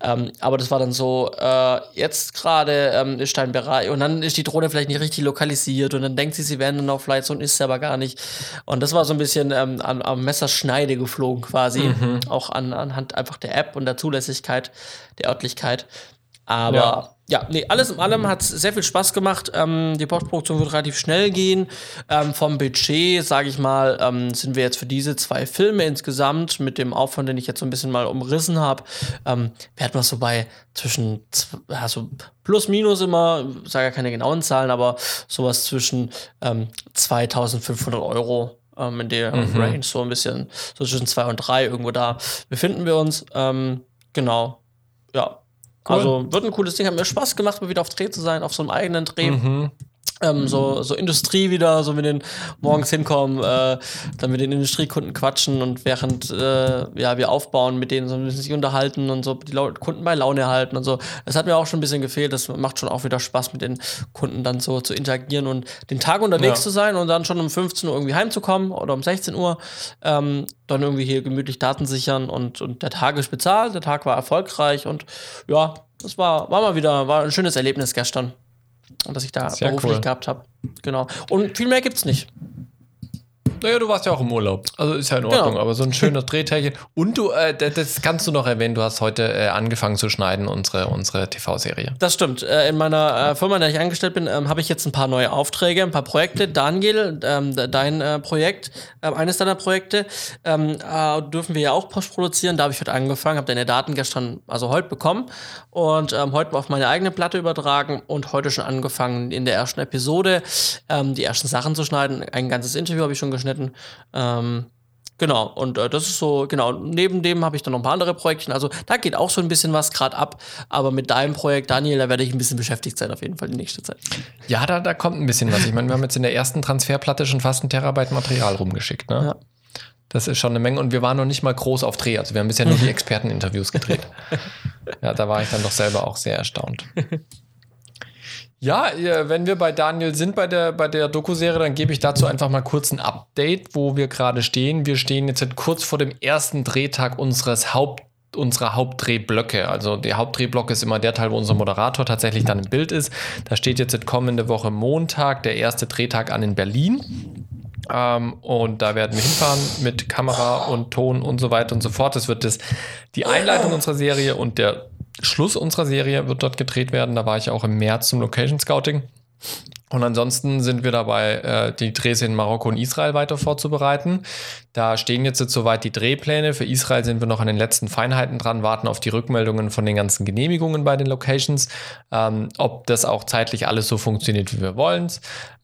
Speaker 1: Ähm, aber das war dann so, äh, jetzt gerade ähm, ist dein Bereich und dann ist die Drohne vielleicht nicht richtig lokalisiert und dann denkt sie, sie wären dann auf Flights und ist sie aber gar nicht. Und das war so ein bisschen ähm, am, am Messerschneide geflogen quasi, auch an, anhand einfach der App und der Zulässigkeit, der Örtlichkeit. Aber
Speaker 2: Ja.
Speaker 1: Ja, nee, alles in allem hat es sehr viel Spaß gemacht. Ähm, die Postproduktion wird relativ schnell gehen. Ähm, vom Budget, sage ich mal, ähm, sind wir jetzt für diese zwei Filme insgesamt mit dem Aufwand, den ich jetzt so ein bisschen mal umrissen habe, ähm, werden wir so bei zwischen, zw- also plus minus immer, sage ja keine genauen Zahlen, aber sowas zwischen ähm, 2500 Euro ähm, in der Range, so ein bisschen, so zwischen zwei und drei irgendwo da befinden wir uns. Ähm, genau, ja.
Speaker 2: Cool.
Speaker 1: Also wird ein cooles Ding, hat mir Spaß gemacht, mal wieder auf Dreh zu sein, auf so einem eigenen Dreh.
Speaker 2: Mhm.
Speaker 1: Ähm, so, so Industrie wieder, so mit den morgens hinkommen, äh, dann mit den Industriekunden quatschen und während äh, ja, wir aufbauen, mit denen so ein bisschen sich unterhalten und so die Kunden bei Laune halten und so. Das hat mir auch schon ein bisschen gefehlt. Das macht schon auch wieder Spaß, mit den Kunden dann so zu interagieren und den Tag unterwegs
Speaker 2: Ja.
Speaker 1: zu sein und dann schon um 15 Uhr irgendwie heimzukommen oder um 16 Uhr. Ähm, dann irgendwie hier gemütlich Daten sichern und, und der Tag ist bezahlt, der Tag war erfolgreich und ja, das war, war mal wieder, war ein schönes Erlebnis gestern. Und dass ich da
Speaker 2: Sehr
Speaker 1: beruflich
Speaker 2: cool.
Speaker 1: gehabt habe. Genau. Und viel mehr gibt's nicht.
Speaker 2: Naja, du warst ja auch im Urlaub. Also ist ja in
Speaker 1: Genau.
Speaker 2: Ordnung, aber so ein schönes Drehteilchen. Und du, äh, das- kannst du noch erwähnen, du hast heute äh, angefangen zu schneiden, unsere, unsere TV-Serie.
Speaker 1: Das stimmt. Äh, in meiner äh, Firma, in der ich angestellt bin, ähm, habe ich jetzt ein paar neue Aufträge, ein paar Projekte. Daniel, ähm, de- dein äh, Projekt, äh, eines deiner Projekte, ähm, äh, dürfen wir ja auch postproduzieren. Da habe ich heute angefangen, habe deine Daten gestern, also heute bekommen und ähm, heute auf meine eigene Platte übertragen und heute schon angefangen in der ersten Episode ähm, die ersten Sachen zu schneiden. Ein ganzes Interview habe ich schon geschnitten. Ähm, Genau, und äh, das ist so, genau, neben dem habe ich dann noch ein paar andere Projektchen. Also da geht auch so ein bisschen was gerade ab, aber mit deinem Projekt, Daniel, da werde ich ein bisschen beschäftigt sein, auf jeden Fall die nächste Zeit.
Speaker 2: Ja, da, da kommt ein bisschen was. Ich meine, wir haben jetzt in der ersten Transferplatte schon fast ein Terabyte Material rumgeschickt. Ne?
Speaker 1: Ja.
Speaker 2: Das ist schon eine Menge und wir waren noch nicht mal groß auf Dreh. Also wir haben bisher nur die (laughs) Experteninterviews gedreht. (laughs) Ja, da war ich dann doch selber auch sehr erstaunt. (laughs) Ja, äh, wenn wir bei Daniel sind bei der, bei der Doku-Serie, dann gebe ich dazu einfach mal kurz ein Update, wo wir gerade stehen. Wir stehen jetzt kurz vor dem ersten Drehtag unseres Haupt unserer Hauptdrehblöcke. Also der Hauptdrehblock ist immer der Teil, wo unser Moderator tatsächlich dann im Bild ist. Da steht jetzt kommende Woche Montag der erste Drehtag an in Berlin. Ähm, und da werden wir hinfahren mit Kamera und Ton und so weiter und so fort. Das wird das, die Einleitung unserer Serie und der Schluss unserer Serie wird dort gedreht werden. Da war ich auch im März zum Location Scouting. Und ansonsten sind wir dabei, äh, die Drehs in Marokko und Israel weiter vorzubereiten. Da stehen jetzt, jetzt soweit die Drehpläne. Für Israel sind wir noch an den letzten Feinheiten dran, warten auf die Rückmeldungen von den ganzen Genehmigungen bei den Locations, ähm, ob das auch zeitlich alles so funktioniert, wie wir wollen.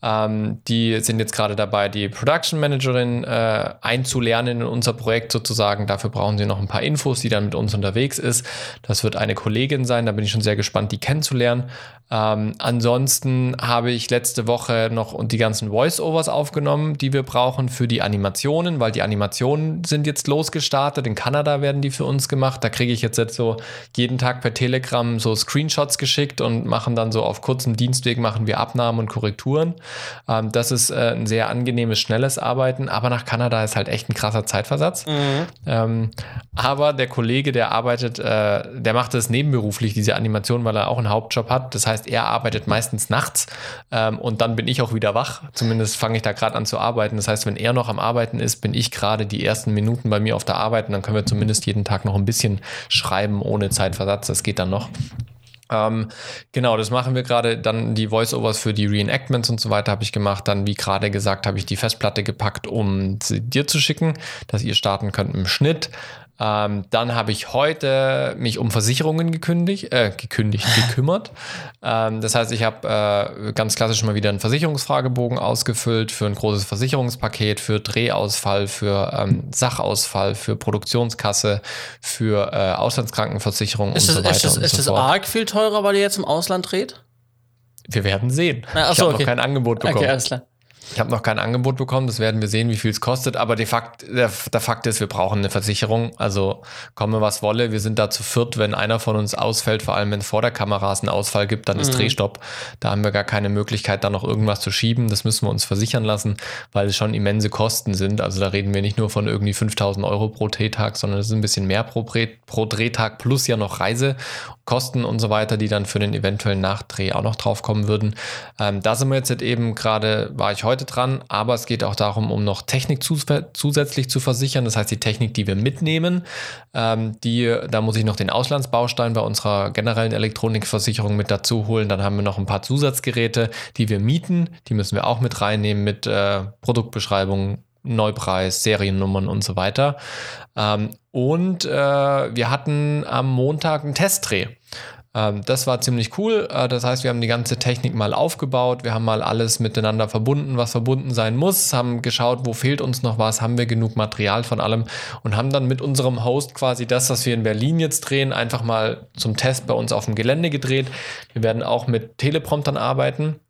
Speaker 2: Ähm, die sind jetzt gerade dabei, die Production Managerin äh, einzulernen in unser Projekt sozusagen. Dafür brauchen sie noch ein paar Infos, die dann mit uns unterwegs ist. Das wird eine Kollegin sein, da bin ich schon sehr gespannt, die kennenzulernen. Ähm, ansonsten habe ich letzte Woche noch die ganzen Voice-Overs aufgenommen, die wir brauchen für die Animationen, weil die Animationen sind jetzt losgestartet. In Kanada werden die für uns gemacht. Da kriege ich jetzt, jetzt so jeden Tag per Telegram so Screenshots geschickt und machen dann so auf kurzem Dienstweg machen wir Abnahmen und Korrekturen. Ähm, das ist äh, ein sehr angenehmes, schnelles Arbeiten, aber nach Kanada ist halt echt ein krasser Zeitversatz. Ähm, aber der Kollege, der arbeitet, äh, der macht das nebenberuflich, diese Animation, weil er auch einen Hauptjob hat. Das heißt, er arbeitet meistens nachts. Ähm, und dann bin ich auch wieder wach. Zumindest fange ich da gerade an zu arbeiten. Das heißt, wenn er noch am Arbeiten ist, bin ich gerade die ersten Minuten bei mir auf der Arbeit und dann können wir zumindest jeden Tag noch ein bisschen schreiben ohne Zeitversatz. Das geht dann noch. Ähm, genau, das machen wir gerade. Dann die Voice-Overs für die Reenactments und so weiter habe ich gemacht. Dann, wie gerade gesagt, habe ich die Festplatte gepackt, um sie dir zu schicken, dass ihr starten könnt im Schnitt. Ähm, dann habe ich heute mich um Versicherungen gekündigt, äh, gekündigt, gekümmert. (laughs) ähm, das heißt, ich habe äh, ganz klassisch mal wieder einen Versicherungsfragebogen ausgefüllt für ein großes Versicherungspaket, für Drehausfall, für ähm, Sachausfall, für Produktionskasse, für äh, Auslandskrankenversicherung
Speaker 1: ist
Speaker 2: und
Speaker 1: das,
Speaker 2: so weiter.
Speaker 1: Ist das,
Speaker 2: und
Speaker 1: ist
Speaker 2: so
Speaker 1: das
Speaker 2: fort.
Speaker 1: arg viel teurer, weil ihr jetzt im Ausland dreht?
Speaker 2: Wir werden sehen.
Speaker 1: Ah, ach
Speaker 2: ich habe
Speaker 1: okay.
Speaker 2: noch kein Angebot bekommen.
Speaker 1: Okay, alles klar.
Speaker 2: Ich habe noch kein Angebot bekommen, das werden wir sehen, wie viel es kostet. Aber de Fakt, der, der Fakt ist, wir brauchen eine Versicherung. Also komme was wolle, wir sind da zu viert, wenn einer von uns ausfällt, vor allem wenn es vor der Kamera einen Ausfall gibt, dann ist Drehstopp. Da haben wir gar keine Möglichkeit, da noch irgendwas zu schieben. Das müssen wir uns versichern lassen, weil es schon immense Kosten sind. Also da reden wir nicht nur von irgendwie 5000 Euro pro Drehtag, sondern es ist ein bisschen mehr pro, pro Drehtag plus ja noch Reisekosten und so weiter, die dann für den eventuellen Nachdreh auch noch draufkommen würden. Ähm, da sind wir jetzt eben gerade, war ich heute dran, aber es geht auch darum, um noch Technik zus zusätzlich zu versichern. Das heißt, die Technik, die wir mitnehmen, ähm, die, da muss ich noch den Auslandsbaustein bei unserer generellen Elektronikversicherung mit dazu holen. Dann haben wir noch ein paar Zusatzgeräte, die wir mieten. Die müssen wir auch mit reinnehmen mit äh, Produktbeschreibung, Neupreis, Seriennummern und so weiter. Ähm, und äh, wir hatten am Montag einen Testdreh. Ähm, das war ziemlich cool. Äh, das heißt, wir haben die ganze Technik mal aufgebaut. Wir haben mal alles miteinander verbunden, was verbunden sein muss. Haben geschaut, wo fehlt uns noch was, haben wir genug Material von allem und haben dann mit unserem Host quasi das, was wir in Berlin jetzt drehen, einfach mal zum Test bei uns auf dem Gelände gedreht. Wir werden auch mit Telepromptern arbeiten.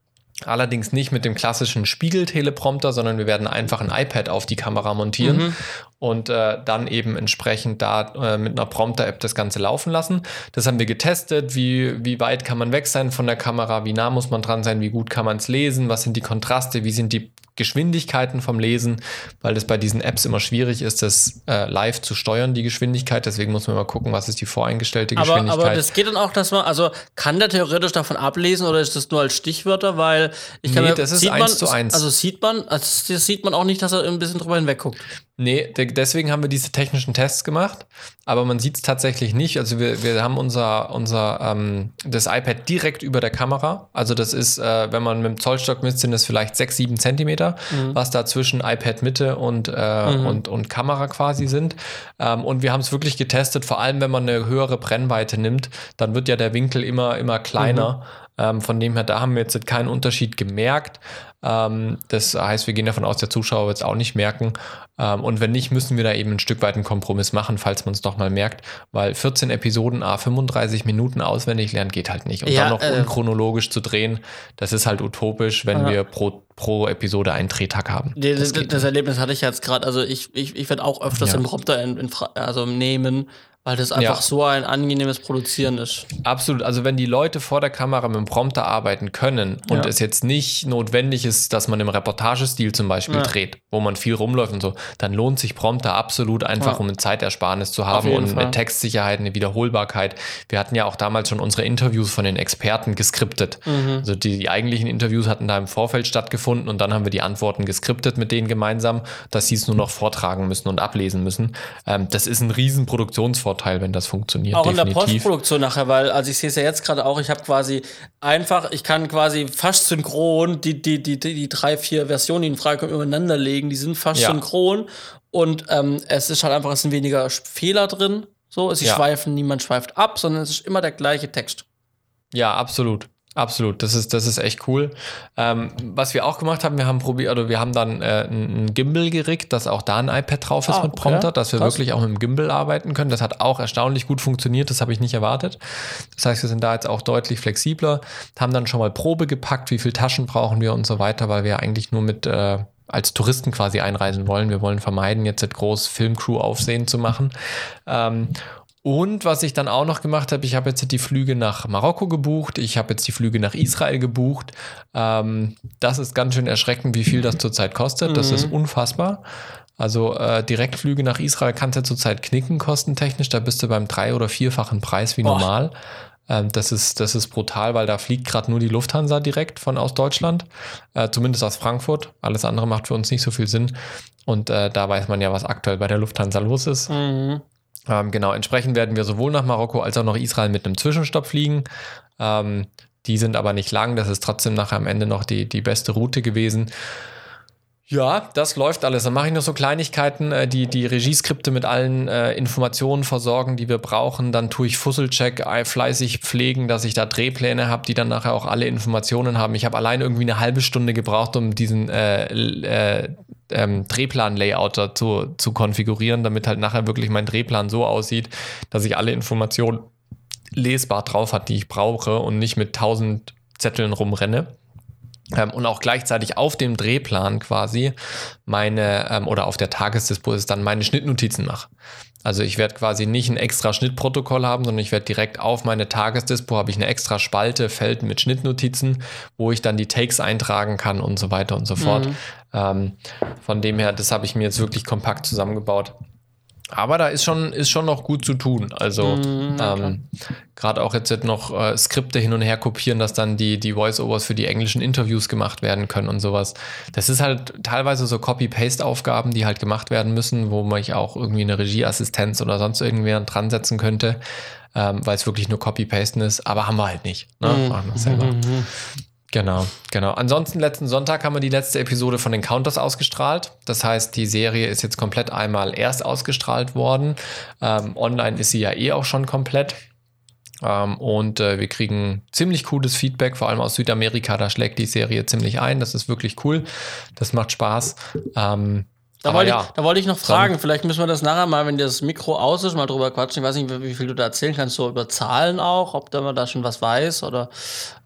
Speaker 2: Allerdings nicht mit dem klassischen Spiegel-Teleprompter, sondern wir werden einfach ein iPad auf die Kamera montieren und äh, dann eben entsprechend da äh, mit einer Prompter-App das Ganze laufen lassen. Das haben wir getestet, wie, wie weit kann man weg sein von der Kamera, wie nah muss man dran sein, wie gut kann man es lesen, was sind die Kontraste, wie sind die Geschwindigkeiten vom Lesen, weil es bei diesen Apps immer schwierig ist, das äh, live zu steuern, die Geschwindigkeit. Deswegen muss man mal gucken, was ist die voreingestellte
Speaker 1: Aber,
Speaker 2: Geschwindigkeit.
Speaker 1: aber das geht dann auch, dass man, also kann der theoretisch davon ablesen oder ist das nur als Stichwörter? Weil ich kann
Speaker 2: Nee, das ist eins zu eins.
Speaker 1: Also sieht man, also das sieht man auch nicht, dass er ein bisschen drüber hinweg guckt.
Speaker 2: Nee, de deswegen haben wir diese technischen Tests gemacht, aber man sieht es tatsächlich nicht. Also wir, wir haben unser, unser ähm, das iPad direkt über der Kamera. Also das ist, äh, wenn man mit dem Zollstock misst, sind es vielleicht sechs, sieben Zentimeter, was da zwischen iPad Mitte und, äh, und, und Kamera quasi sind. Ähm, und wir haben es wirklich getestet, vor allem wenn man eine höhere Brennweite nimmt, dann wird ja der Winkel immer, immer kleiner. Ähm, von dem her, da haben wir jetzt keinen Unterschied gemerkt. Ähm, das heißt, wir gehen davon aus, der Zuschauer wird es auch nicht merken. Ähm, und wenn nicht, müssen wir da eben ein Stück weit einen Kompromiss machen, falls man es doch mal merkt. Weil 14 Episoden, a 35 Minuten auswendig lernen geht halt nicht. Und
Speaker 1: Ja,
Speaker 2: dann noch
Speaker 1: äh,
Speaker 2: unchronologisch zu drehen, das ist halt utopisch, wenn
Speaker 1: Ja.
Speaker 2: wir pro, pro Episode einen Drehtag haben. Das
Speaker 1: das, das Erlebnis hatte ich jetzt gerade. Also ich, ich, ich werde auch öfters
Speaker 2: Ja.
Speaker 1: den Prompter in, in, also nehmen, weil das einfach
Speaker 2: Ja.
Speaker 1: so ein angenehmes Produzieren ist.
Speaker 2: Absolut. Also wenn die Leute vor der Kamera mit dem Prompter arbeiten können und
Speaker 1: Ja.
Speaker 2: es jetzt nicht notwendig ist, dass man im Reportagestil zum Beispiel
Speaker 1: Ja.
Speaker 2: dreht, wo man viel rumläuft und so, dann lohnt sich Prompter absolut einfach, um eine Zeitersparnis zu haben und
Speaker 1: Fall.
Speaker 2: eine Textsicherheit, eine Wiederholbarkeit. Wir hatten ja auch damals schon unsere Interviews von den Experten geskriptet.
Speaker 1: Mhm.
Speaker 2: Also die, die eigentlichen Interviews hatten da im Vorfeld stattgefunden und dann haben wir die Antworten geskriptet mit denen gemeinsam, dass sie es nur noch vortragen müssen und ablesen müssen. Ähm, das ist ein riesen Produktionsvorteil, wenn das funktioniert.
Speaker 1: Auch in der
Speaker 2: definitiv.
Speaker 1: Postproduktion nachher, weil, also ich sehe es ja jetzt gerade auch, ich habe quasi einfach, ich kann quasi fast synchron die, die, die, die, die drei, vier Versionen, die in Frage kommen, übereinander legen. Die sind fast
Speaker 2: Ja.
Speaker 1: synchron und ähm, es ist halt einfach, es sind weniger Fehler drin. So, sie
Speaker 2: Ja.
Speaker 1: schweifen, niemand schweift ab, sondern es ist immer der gleiche Text.
Speaker 2: Ja, absolut. Absolut, das ist, das ist echt cool. Ähm, was wir auch gemacht haben, wir haben probiert, oder wir haben dann äh, ein Gimbal gerickt, dass auch da ein iPad drauf ist
Speaker 1: Ah,
Speaker 2: mit
Speaker 1: okay.
Speaker 2: Prompter, dass wir
Speaker 1: Krass.
Speaker 2: wirklich auch mit dem Gimbal arbeiten können. Das hat auch erstaunlich gut funktioniert, das habe ich nicht erwartet. Das heißt, wir sind da jetzt auch deutlich flexibler, haben dann schon mal Probe gepackt, wie viel Taschen brauchen wir und so weiter, weil wir eigentlich nur mit äh, als Touristen quasi einreisen wollen. Wir wollen vermeiden, jetzt groß Filmcrew aufsehen zu machen. Ähm, und was ich dann auch noch gemacht habe, ich habe jetzt die Flüge nach Marokko gebucht, ich habe jetzt die Flüge nach Israel gebucht. Ähm, das ist ganz schön erschreckend, wie viel das zurzeit kostet. Das ist unfassbar. Also äh, Direktflüge nach Israel kannst du ja zurzeit knicken, kostentechnisch. Da bist du beim drei- oder vierfachen Preis wie
Speaker 1: Boah.
Speaker 2: normal. Ähm, das, ist, das ist brutal, weil da fliegt gerade nur die Lufthansa direkt von aus Deutschland, äh, zumindest aus Frankfurt. Alles andere macht für uns nicht so viel Sinn. Und äh, da weiß man ja, was aktuell bei der Lufthansa los ist. Mhm. Ähm, genau, entsprechend werden wir sowohl nach Marokko als auch nach Israel mit einem Zwischenstopp fliegen. Ähm, die sind aber nicht lang, das ist trotzdem nachher am Ende noch die, die beste Route gewesen. Ja, das läuft alles. Dann mache ich noch so Kleinigkeiten, äh, die die Regieskripte mit allen äh, Informationen versorgen, die wir brauchen. Dann tue ich Fusselcheck fleißig pflegen, dass ich da Drehpläne habe, die dann nachher auch alle Informationen haben. Ich habe allein irgendwie eine halbe Stunde gebraucht, um diesen äh, äh, ähm, Drehplan-Layouter zu, zu konfigurieren, damit halt nachher wirklich mein Drehplan so aussieht, dass ich alle Informationen lesbar drauf hat, die ich brauche und nicht mit tausend Zetteln rumrenne. Ähm, und auch gleichzeitig auf dem Drehplan quasi meine, ähm, oder auf der Tagesdispo ist dann meine Schnittnotizen mache. Also ich werde quasi nicht ein extra Schnittprotokoll haben, sondern ich werde direkt auf meine Tagesdispo habe ich eine extra Spalte, Feld mit Schnittnotizen, wo ich dann die Takes eintragen kann und so weiter und so fort. Mhm. Ähm, von dem her, das habe ich mir jetzt wirklich kompakt zusammengebaut. Aber da ist schon, ist schon noch gut zu tun. Also mm, ähm, gerade auch jetzt noch äh, Skripte hin und her kopieren, dass dann die, die Voice-Overs für die englischen Interviews gemacht werden können und sowas. Das ist halt teilweise so Copy-Paste-Aufgaben, die halt gemacht werden müssen, wo man ich auch irgendwie eine Regieassistenz oder sonst irgendwer dran setzen könnte, ähm, weil es wirklich nur Copy-Pasten ist. Aber haben wir halt nicht. Ne? Mm. Machen wir selber. Mm Genau, genau. Ansonsten letzten Sonntag haben wir die letzte Episode von den Counters ausgestrahlt. Das heißt, die Serie ist jetzt komplett einmal erst ausgestrahlt worden. Ähm, online ist sie ja eh auch schon komplett. Ähm, und äh, wir kriegen ziemlich cooles Feedback, vor allem aus Südamerika. Da schlägt die Serie ziemlich ein. Das ist wirklich cool. Das macht Spaß. Ähm,
Speaker 1: da wollte, ja, ich, da wollte ich noch fragen, dann, vielleicht müssen wir das nachher mal, wenn das Mikro aus ist, mal drüber quatschen. Ich weiß nicht, wie viel du da erzählen kannst, so über Zahlen auch, ob da man da schon was weiß oder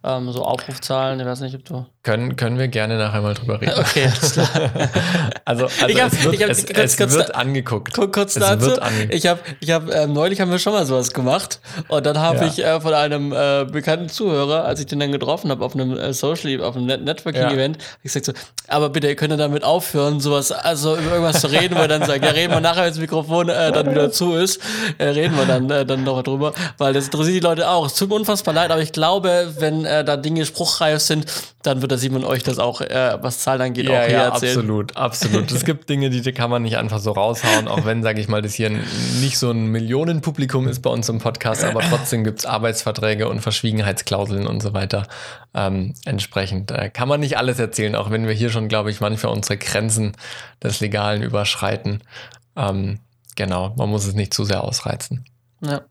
Speaker 1: ähm, so Aufrufzahlen, ich weiß nicht, ob du.
Speaker 2: Können, können wir gerne nachher mal drüber reden. (laughs)
Speaker 1: Okay, alles klar. (laughs)
Speaker 2: also, also hab, es wird, hab, es, kurz, es kurz, wird angeguckt.
Speaker 1: Kurz dazu, angeguckt. ich habe, ich hab, äh, neulich haben wir schon mal sowas gemacht und dann habe ja. ich äh, von einem äh, bekannten Zuhörer, als ich den dann getroffen habe auf einem äh, Social, auf einem Net Networking-Event, ja. ich gesagt so, aber bitte, ihr könnt damit aufhören, sowas, also über irgendwas zu reden, er dann sagt, ja, reden wir nachher, wenn das Mikrofon äh, dann wieder zu ist, äh, reden wir dann, äh, dann noch drüber, weil das interessiert die Leute auch. Es tut mir unfassbar leid, aber ich glaube, wenn äh, da Dinge spruchreif sind, dann wird der Simon euch das auch, äh, was Zahlen angeht,
Speaker 2: ja,
Speaker 1: auch hier
Speaker 2: ja,
Speaker 1: erzählen.
Speaker 2: Absolut, absolut. es gibt Dinge, die kann man nicht einfach so raushauen, auch wenn, sage ich mal, das hier nicht so ein Millionenpublikum ist bei uns im Podcast, aber trotzdem gibt es Arbeitsverträge und Verschwiegenheitsklauseln und so weiter. Ähm, entsprechend äh, kann man nicht alles erzählen, auch wenn wir hier schon, glaube ich, manchmal unsere Grenzen des Legalen überschreiten. Ähm, genau, man muss es nicht zu sehr ausreizen.
Speaker 1: Ja.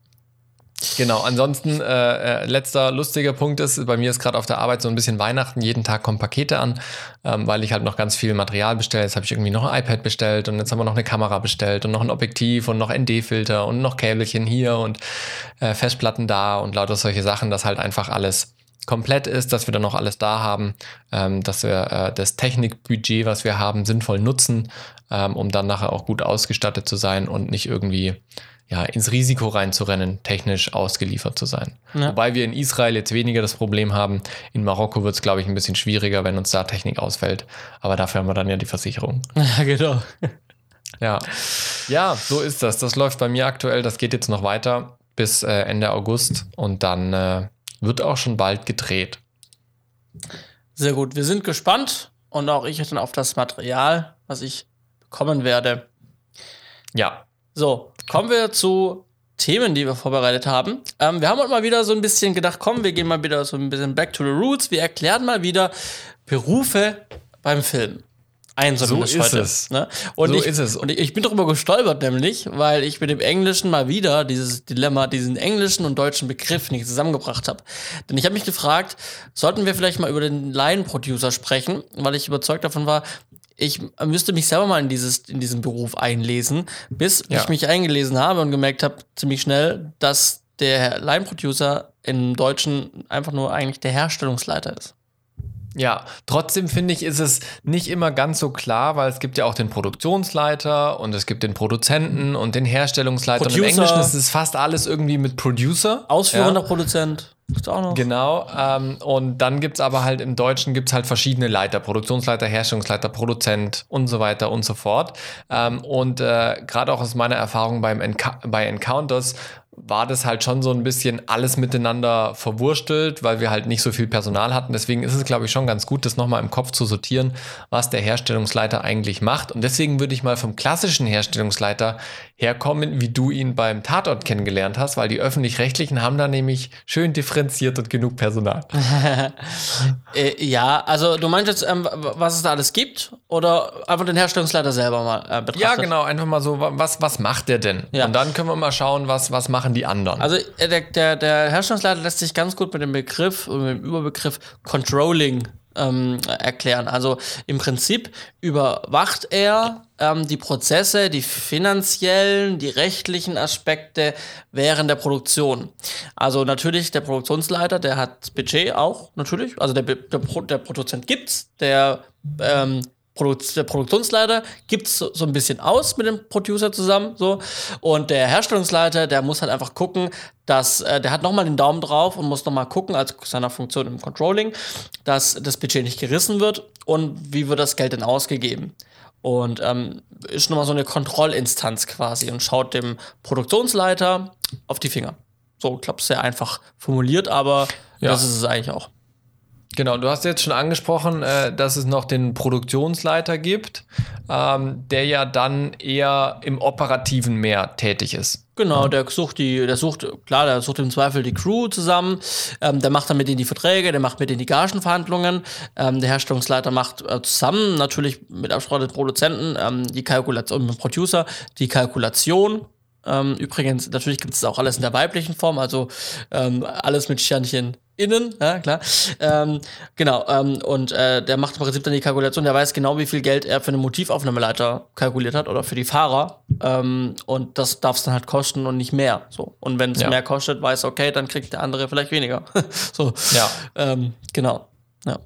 Speaker 2: Genau, ansonsten äh, äh, letzter lustiger Punkt ist, bei mir ist gerade auf der Arbeit so ein bisschen Weihnachten, jeden Tag kommen Pakete an, ähm, weil ich halt noch ganz viel Material bestelle. Jetzt habe ich irgendwie noch ein iPad bestellt und jetzt haben wir noch eine Kamera bestellt und noch ein Objektiv und noch ND-Filter und noch Käbelchen hier und äh, Festplatten da und lauter solche Sachen, dass halt einfach alles komplett ist, dass wir dann noch alles da haben, ähm, dass wir äh, das Technikbudget, was wir haben, sinnvoll nutzen, ähm, um dann nachher auch gut ausgestattet zu sein und nicht irgendwie ja, ins Risiko reinzurennen, technisch ausgeliefert zu sein. Ja. Wobei wir in Israel jetzt weniger das Problem haben. In Marokko wird es, glaube ich, ein bisschen schwieriger, wenn uns da Technik ausfällt. Aber dafür haben wir dann ja die Versicherung. (laughs)
Speaker 1: Ja, genau.
Speaker 2: Ja. ja, so ist das. Das läuft bei mir aktuell. Das geht jetzt noch weiter bis äh, Ende August und dann äh, wird auch schon bald gedreht.
Speaker 1: Sehr gut. Wir sind gespannt und auch ich dann auf das Material, was ich bekommen werde.
Speaker 2: Ja,
Speaker 1: so, kommen wir zu Themen, die wir vorbereitet haben. Ähm, wir haben heute mal wieder so ein bisschen gedacht, komm, wir gehen mal wieder so ein bisschen back to the roots. Wir erklären mal wieder Berufe beim Film.
Speaker 2: Ein so ist heute. Es.
Speaker 1: Ne? Und
Speaker 2: so
Speaker 1: ich,
Speaker 2: ist es.
Speaker 1: Und ich bin darüber gestolpert, nämlich, weil ich mit dem Englischen mal wieder dieses Dilemma, diesen englischen und deutschen Begriff nicht zusammengebracht habe. Denn ich habe mich gefragt, sollten wir vielleicht mal über den Line-Producer sprechen, weil ich überzeugt davon war, ich müsste mich selber mal in, dieses, in diesen Beruf einlesen, bis ja. ich mich eingelesen habe und gemerkt habe, ziemlich schnell, dass der Line-Producer im Deutschen einfach nur eigentlich der Herstellungsleiter ist.
Speaker 2: Ja, trotzdem finde ich, ist es nicht immer ganz so klar, weil es gibt ja auch den Produktionsleiter und es gibt den Produzenten und den Herstellungsleiter.
Speaker 1: Producer.
Speaker 2: Und im Englischen ist es fast alles irgendwie mit Producer.
Speaker 1: Ausführender ja. Produzent.
Speaker 2: Gibt's auch noch. Genau. Ähm, und dann gibt es aber halt im Deutschen gibt's halt verschiedene Leiter, Produktionsleiter, Herstellungsleiter, Produzent und so weiter und so fort. Ähm, und äh, gerade auch aus meiner Erfahrung beim Enca bei Encounters war das halt schon so ein bisschen alles miteinander verwurstelt, weil wir halt nicht so viel Personal hatten. Deswegen ist es, glaube ich, schon ganz gut, das nochmal im Kopf zu sortieren, was der Herstellungsleiter eigentlich macht. Und deswegen würde ich mal vom klassischen Herstellungsleiter herkommen, wie du ihn beim Tatort kennengelernt hast, weil die öffentlich-rechtlichen haben da nämlich schön differenziert und genug Personal. (laughs)
Speaker 1: äh, ja, also du meinst jetzt, ähm, was es da alles gibt oder einfach den Herstellungsleiter selber mal äh, betrachtet?
Speaker 2: Ja, genau, einfach mal so, was, was macht der denn? Ja. Und dann können wir mal schauen, was, was machen die anderen.
Speaker 1: Also äh, der, der, der Herstellungsleiter lässt sich ganz gut mit dem Begriff und mit dem Überbegriff Controlling ähm, erklären. Also im Prinzip überwacht er ähm, die Prozesse, die finanziellen, die rechtlichen Aspekte während der Produktion. Also natürlich der Produktionsleiter, der hat Budget auch, natürlich. Also der, der, der Produzent gibt's, der ähm, der Produktionsleiter gibt es so, so, ein bisschen aus mit dem Producer zusammen, so. Und der Herstellungsleiter, der muss halt einfach gucken, dass, äh, der hat nochmal den Daumen drauf und muss nochmal gucken, als seiner Funktion im Controlling, dass das Budget nicht gerissen wird und wie wird das Geld denn ausgegeben. Und ähm, ist nochmal so eine Kontrollinstanz quasi und schaut dem Produktionsleiter auf die Finger. So, ich glaube, sehr einfach formuliert, aber ja. das ist es eigentlich auch.
Speaker 2: Genau, du hast jetzt schon angesprochen, äh, dass es noch den Produktionsleiter gibt, ähm, der ja dann eher im Operativen mehr tätig ist.
Speaker 1: Genau, der sucht die, der sucht, klar, der sucht im Zweifel die Crew zusammen, ähm, der macht dann mit denen die Verträge, der macht mit denen die Gagenverhandlungen, ähm, der Herstellungsleiter macht äh, zusammen, natürlich mit Absprache des Produzenten, ähm, die Kalkulation, mit dem Producer, die Kalkulation ähm, übrigens, natürlich gibt es auch alles in der weiblichen Form, also ähm, alles mit Sternchen innen, ja klar. Ähm, genau, ähm, und äh, der macht im Prinzip dann die Kalkulation, der weiß genau, wie viel Geld er für eine Motivaufnahmeleiter kalkuliert hat oder für die Fahrer. Ähm, und das darf es dann halt kosten und nicht mehr. So. Und wenn es ja. mehr kostet, weiß okay, dann kriegt der andere vielleicht weniger. (laughs) so. Ja. Ähm, genau. Ja.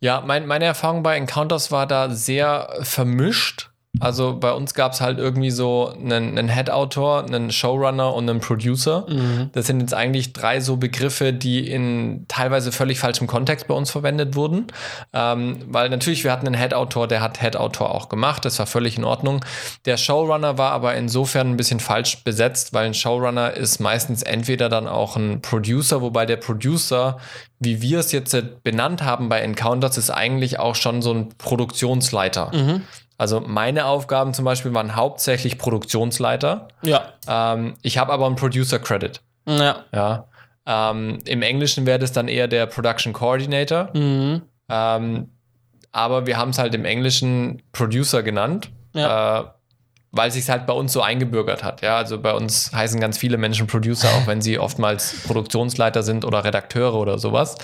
Speaker 2: Ja, mein, meine Erfahrung bei Encounters war da sehr vermischt. Also bei uns gab es halt irgendwie so einen, einen Head-Autor, einen Showrunner und einen Producer. Mhm. Das sind jetzt eigentlich drei so Begriffe, die in teilweise völlig falschem Kontext bei uns verwendet wurden. Ähm, weil natürlich, wir hatten einen Head-Autor, der hat Head-Autor auch gemacht, das war völlig in Ordnung. Der Showrunner war aber insofern ein bisschen falsch besetzt, weil ein Showrunner ist meistens entweder dann auch ein Producer, wobei der Producer, wie wir es jetzt benannt haben bei Encounters, ist eigentlich auch schon so ein Produktionsleiter. Mhm. Also meine Aufgaben zum Beispiel waren hauptsächlich Produktionsleiter. Ja. Ähm, ich habe aber einen Producer Credit. Ja. Ja. Ähm, Im Englischen wäre das dann eher der Production Coordinator. Mhm. Ähm, aber wir haben es halt im Englischen Producer genannt. Ja. Äh, weil sich halt bei uns so eingebürgert hat. Ja, also bei uns heißen ganz viele Menschen Producer, auch wenn sie (laughs) oftmals Produktionsleiter sind oder Redakteure oder sowas.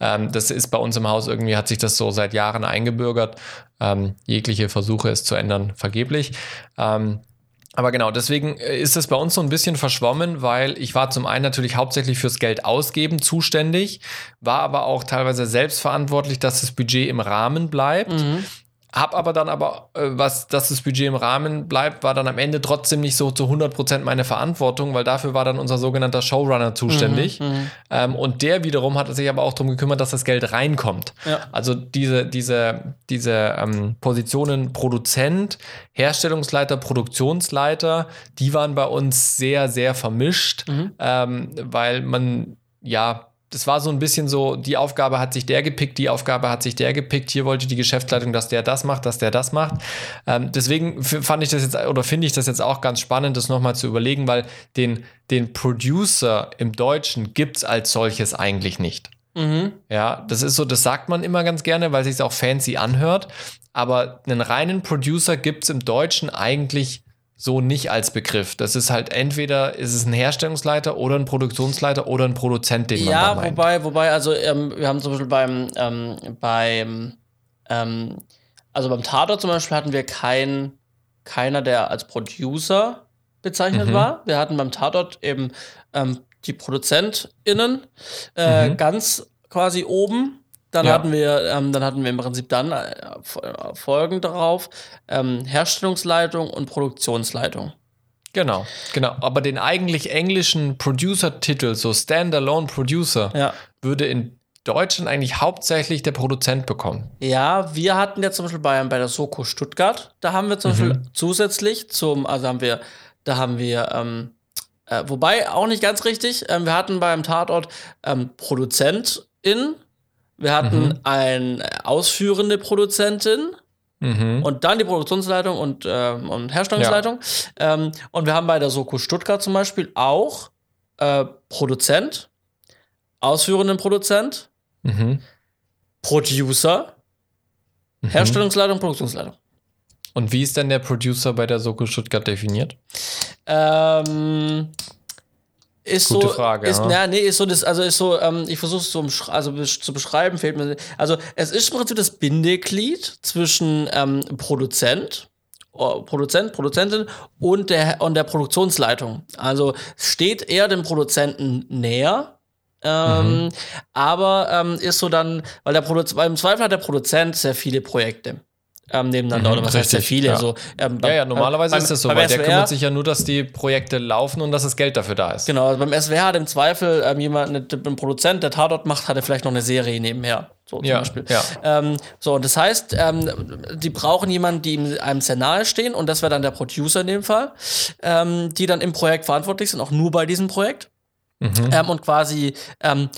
Speaker 2: Ähm, das ist bei uns im Haus irgendwie, hat sich das so seit Jahren eingebürgert. Ähm, jegliche Versuche, es zu ändern, vergeblich. Ähm, aber genau, deswegen äh, ist es bei uns so ein bisschen verschwommen, weil ich war zum einen natürlich hauptsächlich fürs Geld ausgeben zuständig, war aber auch teilweise selbstverantwortlich, dass das Budget im Rahmen bleibt. Mhm. Hab aber dann aber, äh, was, dass das Budget im Rahmen bleibt, war dann am Ende trotzdem nicht so zu 100% meine Verantwortung, weil dafür war dann unser sogenannter Showrunner zuständig. Mhm, mhm, ähm, und der wiederum hat sich aber auch darum gekümmert, dass das Geld reinkommt. Ja. Also diese, diese, diese ähm, Positionen Produzent, Herstellungsleiter, Produktionsleiter, die waren bei uns sehr, sehr vermischt, mhm. ähm, weil man ja das war so ein bisschen so, die Aufgabe hat sich der gepickt, die Aufgabe hat sich der gepickt. Hier wollte die Geschäftsleitung, dass der das macht, dass der das macht. Ähm, deswegen fand ich das jetzt oder finde ich das jetzt auch ganz spannend, das nochmal zu überlegen, weil den, den Producer im Deutschen gibt es als solches eigentlich nicht. Mhm. Ja, das ist so, das sagt man immer ganz gerne, weil sich auch fancy anhört. Aber einen reinen Producer gibt es im Deutschen eigentlich so nicht als Begriff. Das ist halt entweder ist es ein Herstellungsleiter oder ein Produktionsleiter oder ein Produzent, den man
Speaker 1: Ja, wobei, wobei, also ähm, wir haben zum Beispiel beim, ähm, beim, ähm, also beim Tatort zum Beispiel hatten wir keinen, keiner, der als Producer bezeichnet mhm. war. Wir hatten beim Tatort eben ähm, die ProduzentInnen äh, mhm. ganz quasi oben dann ja. hatten wir, ähm, dann hatten wir im Prinzip dann äh, Folgen darauf ähm, Herstellungsleitung und Produktionsleitung.
Speaker 2: Genau, genau. Aber den eigentlich englischen Producer-Titel, so Standalone Producer, ja. würde in Deutschland eigentlich hauptsächlich der Produzent bekommen.
Speaker 1: Ja, wir hatten ja zum Beispiel bei, bei der Soko Stuttgart, da haben wir zum mhm. Beispiel zusätzlich zum, also haben wir, da haben wir ähm, Äh, wobei auch nicht ganz richtig. Ähm, wir hatten beim Tatort ähm, Produzentin, wir hatten
Speaker 2: Mhm.
Speaker 1: eine ausführende Produzentin
Speaker 2: Mhm.
Speaker 1: und dann die Produktionsleitung und, ähm, und Herstellungsleitung. Ähm, und wir haben bei der Soko Stuttgart zum Beispiel auch äh, Produzent, ausführenden Produzent,
Speaker 2: Mhm.
Speaker 1: Producer, Herstellungsleitung, Produktionsleitung.
Speaker 2: Und wie ist denn der Producer bei der Soko Stuttgart definiert?
Speaker 1: Ähm, ist
Speaker 2: Gute
Speaker 1: so,
Speaker 2: Frage,
Speaker 1: ist,
Speaker 2: ja.
Speaker 1: na, nee, ist so, das, also ist so, ähm, ich versuche es so also zu beschreiben, fehlt mir, also es ist im Prinzip das Bindeglied zwischen ähm, Produzent, oh, Produzent, Produzentin und der, und der Produktionsleitung. Also steht eher dem Produzenten näher, ähm, aber ähm, ist so dann, weil der Produzent, weil im Zweifel hat der Produzent sehr viele Projekte. Ähm, nebeneinander,
Speaker 2: Mhm,
Speaker 1: oder was heißt sehr
Speaker 2: richtig,
Speaker 1: viele?
Speaker 2: ja.
Speaker 1: So, ähm,
Speaker 2: Ja,
Speaker 1: beim-
Speaker 2: ja, normalerweise
Speaker 1: beim-
Speaker 2: ist das so, weil der
Speaker 1: SWR
Speaker 2: kümmert sich ja nur, dass die Projekte laufen und dass das Geld dafür da ist.
Speaker 1: Genau, also beim SWR hat im Zweifel ähm, jemand, ne, ein Produzent, der Tatort macht, hat er vielleicht noch eine Serie nebenher. So zum
Speaker 2: Ja,
Speaker 1: Beispiel.
Speaker 2: ja.
Speaker 1: Ähm, so, und das heißt, ähm, die brauchen jemanden, die einem sehr nahe stehen, und das wäre dann der Producer in dem Fall, ähm, die dann im Projekt verantwortlich sind, auch nur bei diesem Projekt. Ähm, und quasi ähm,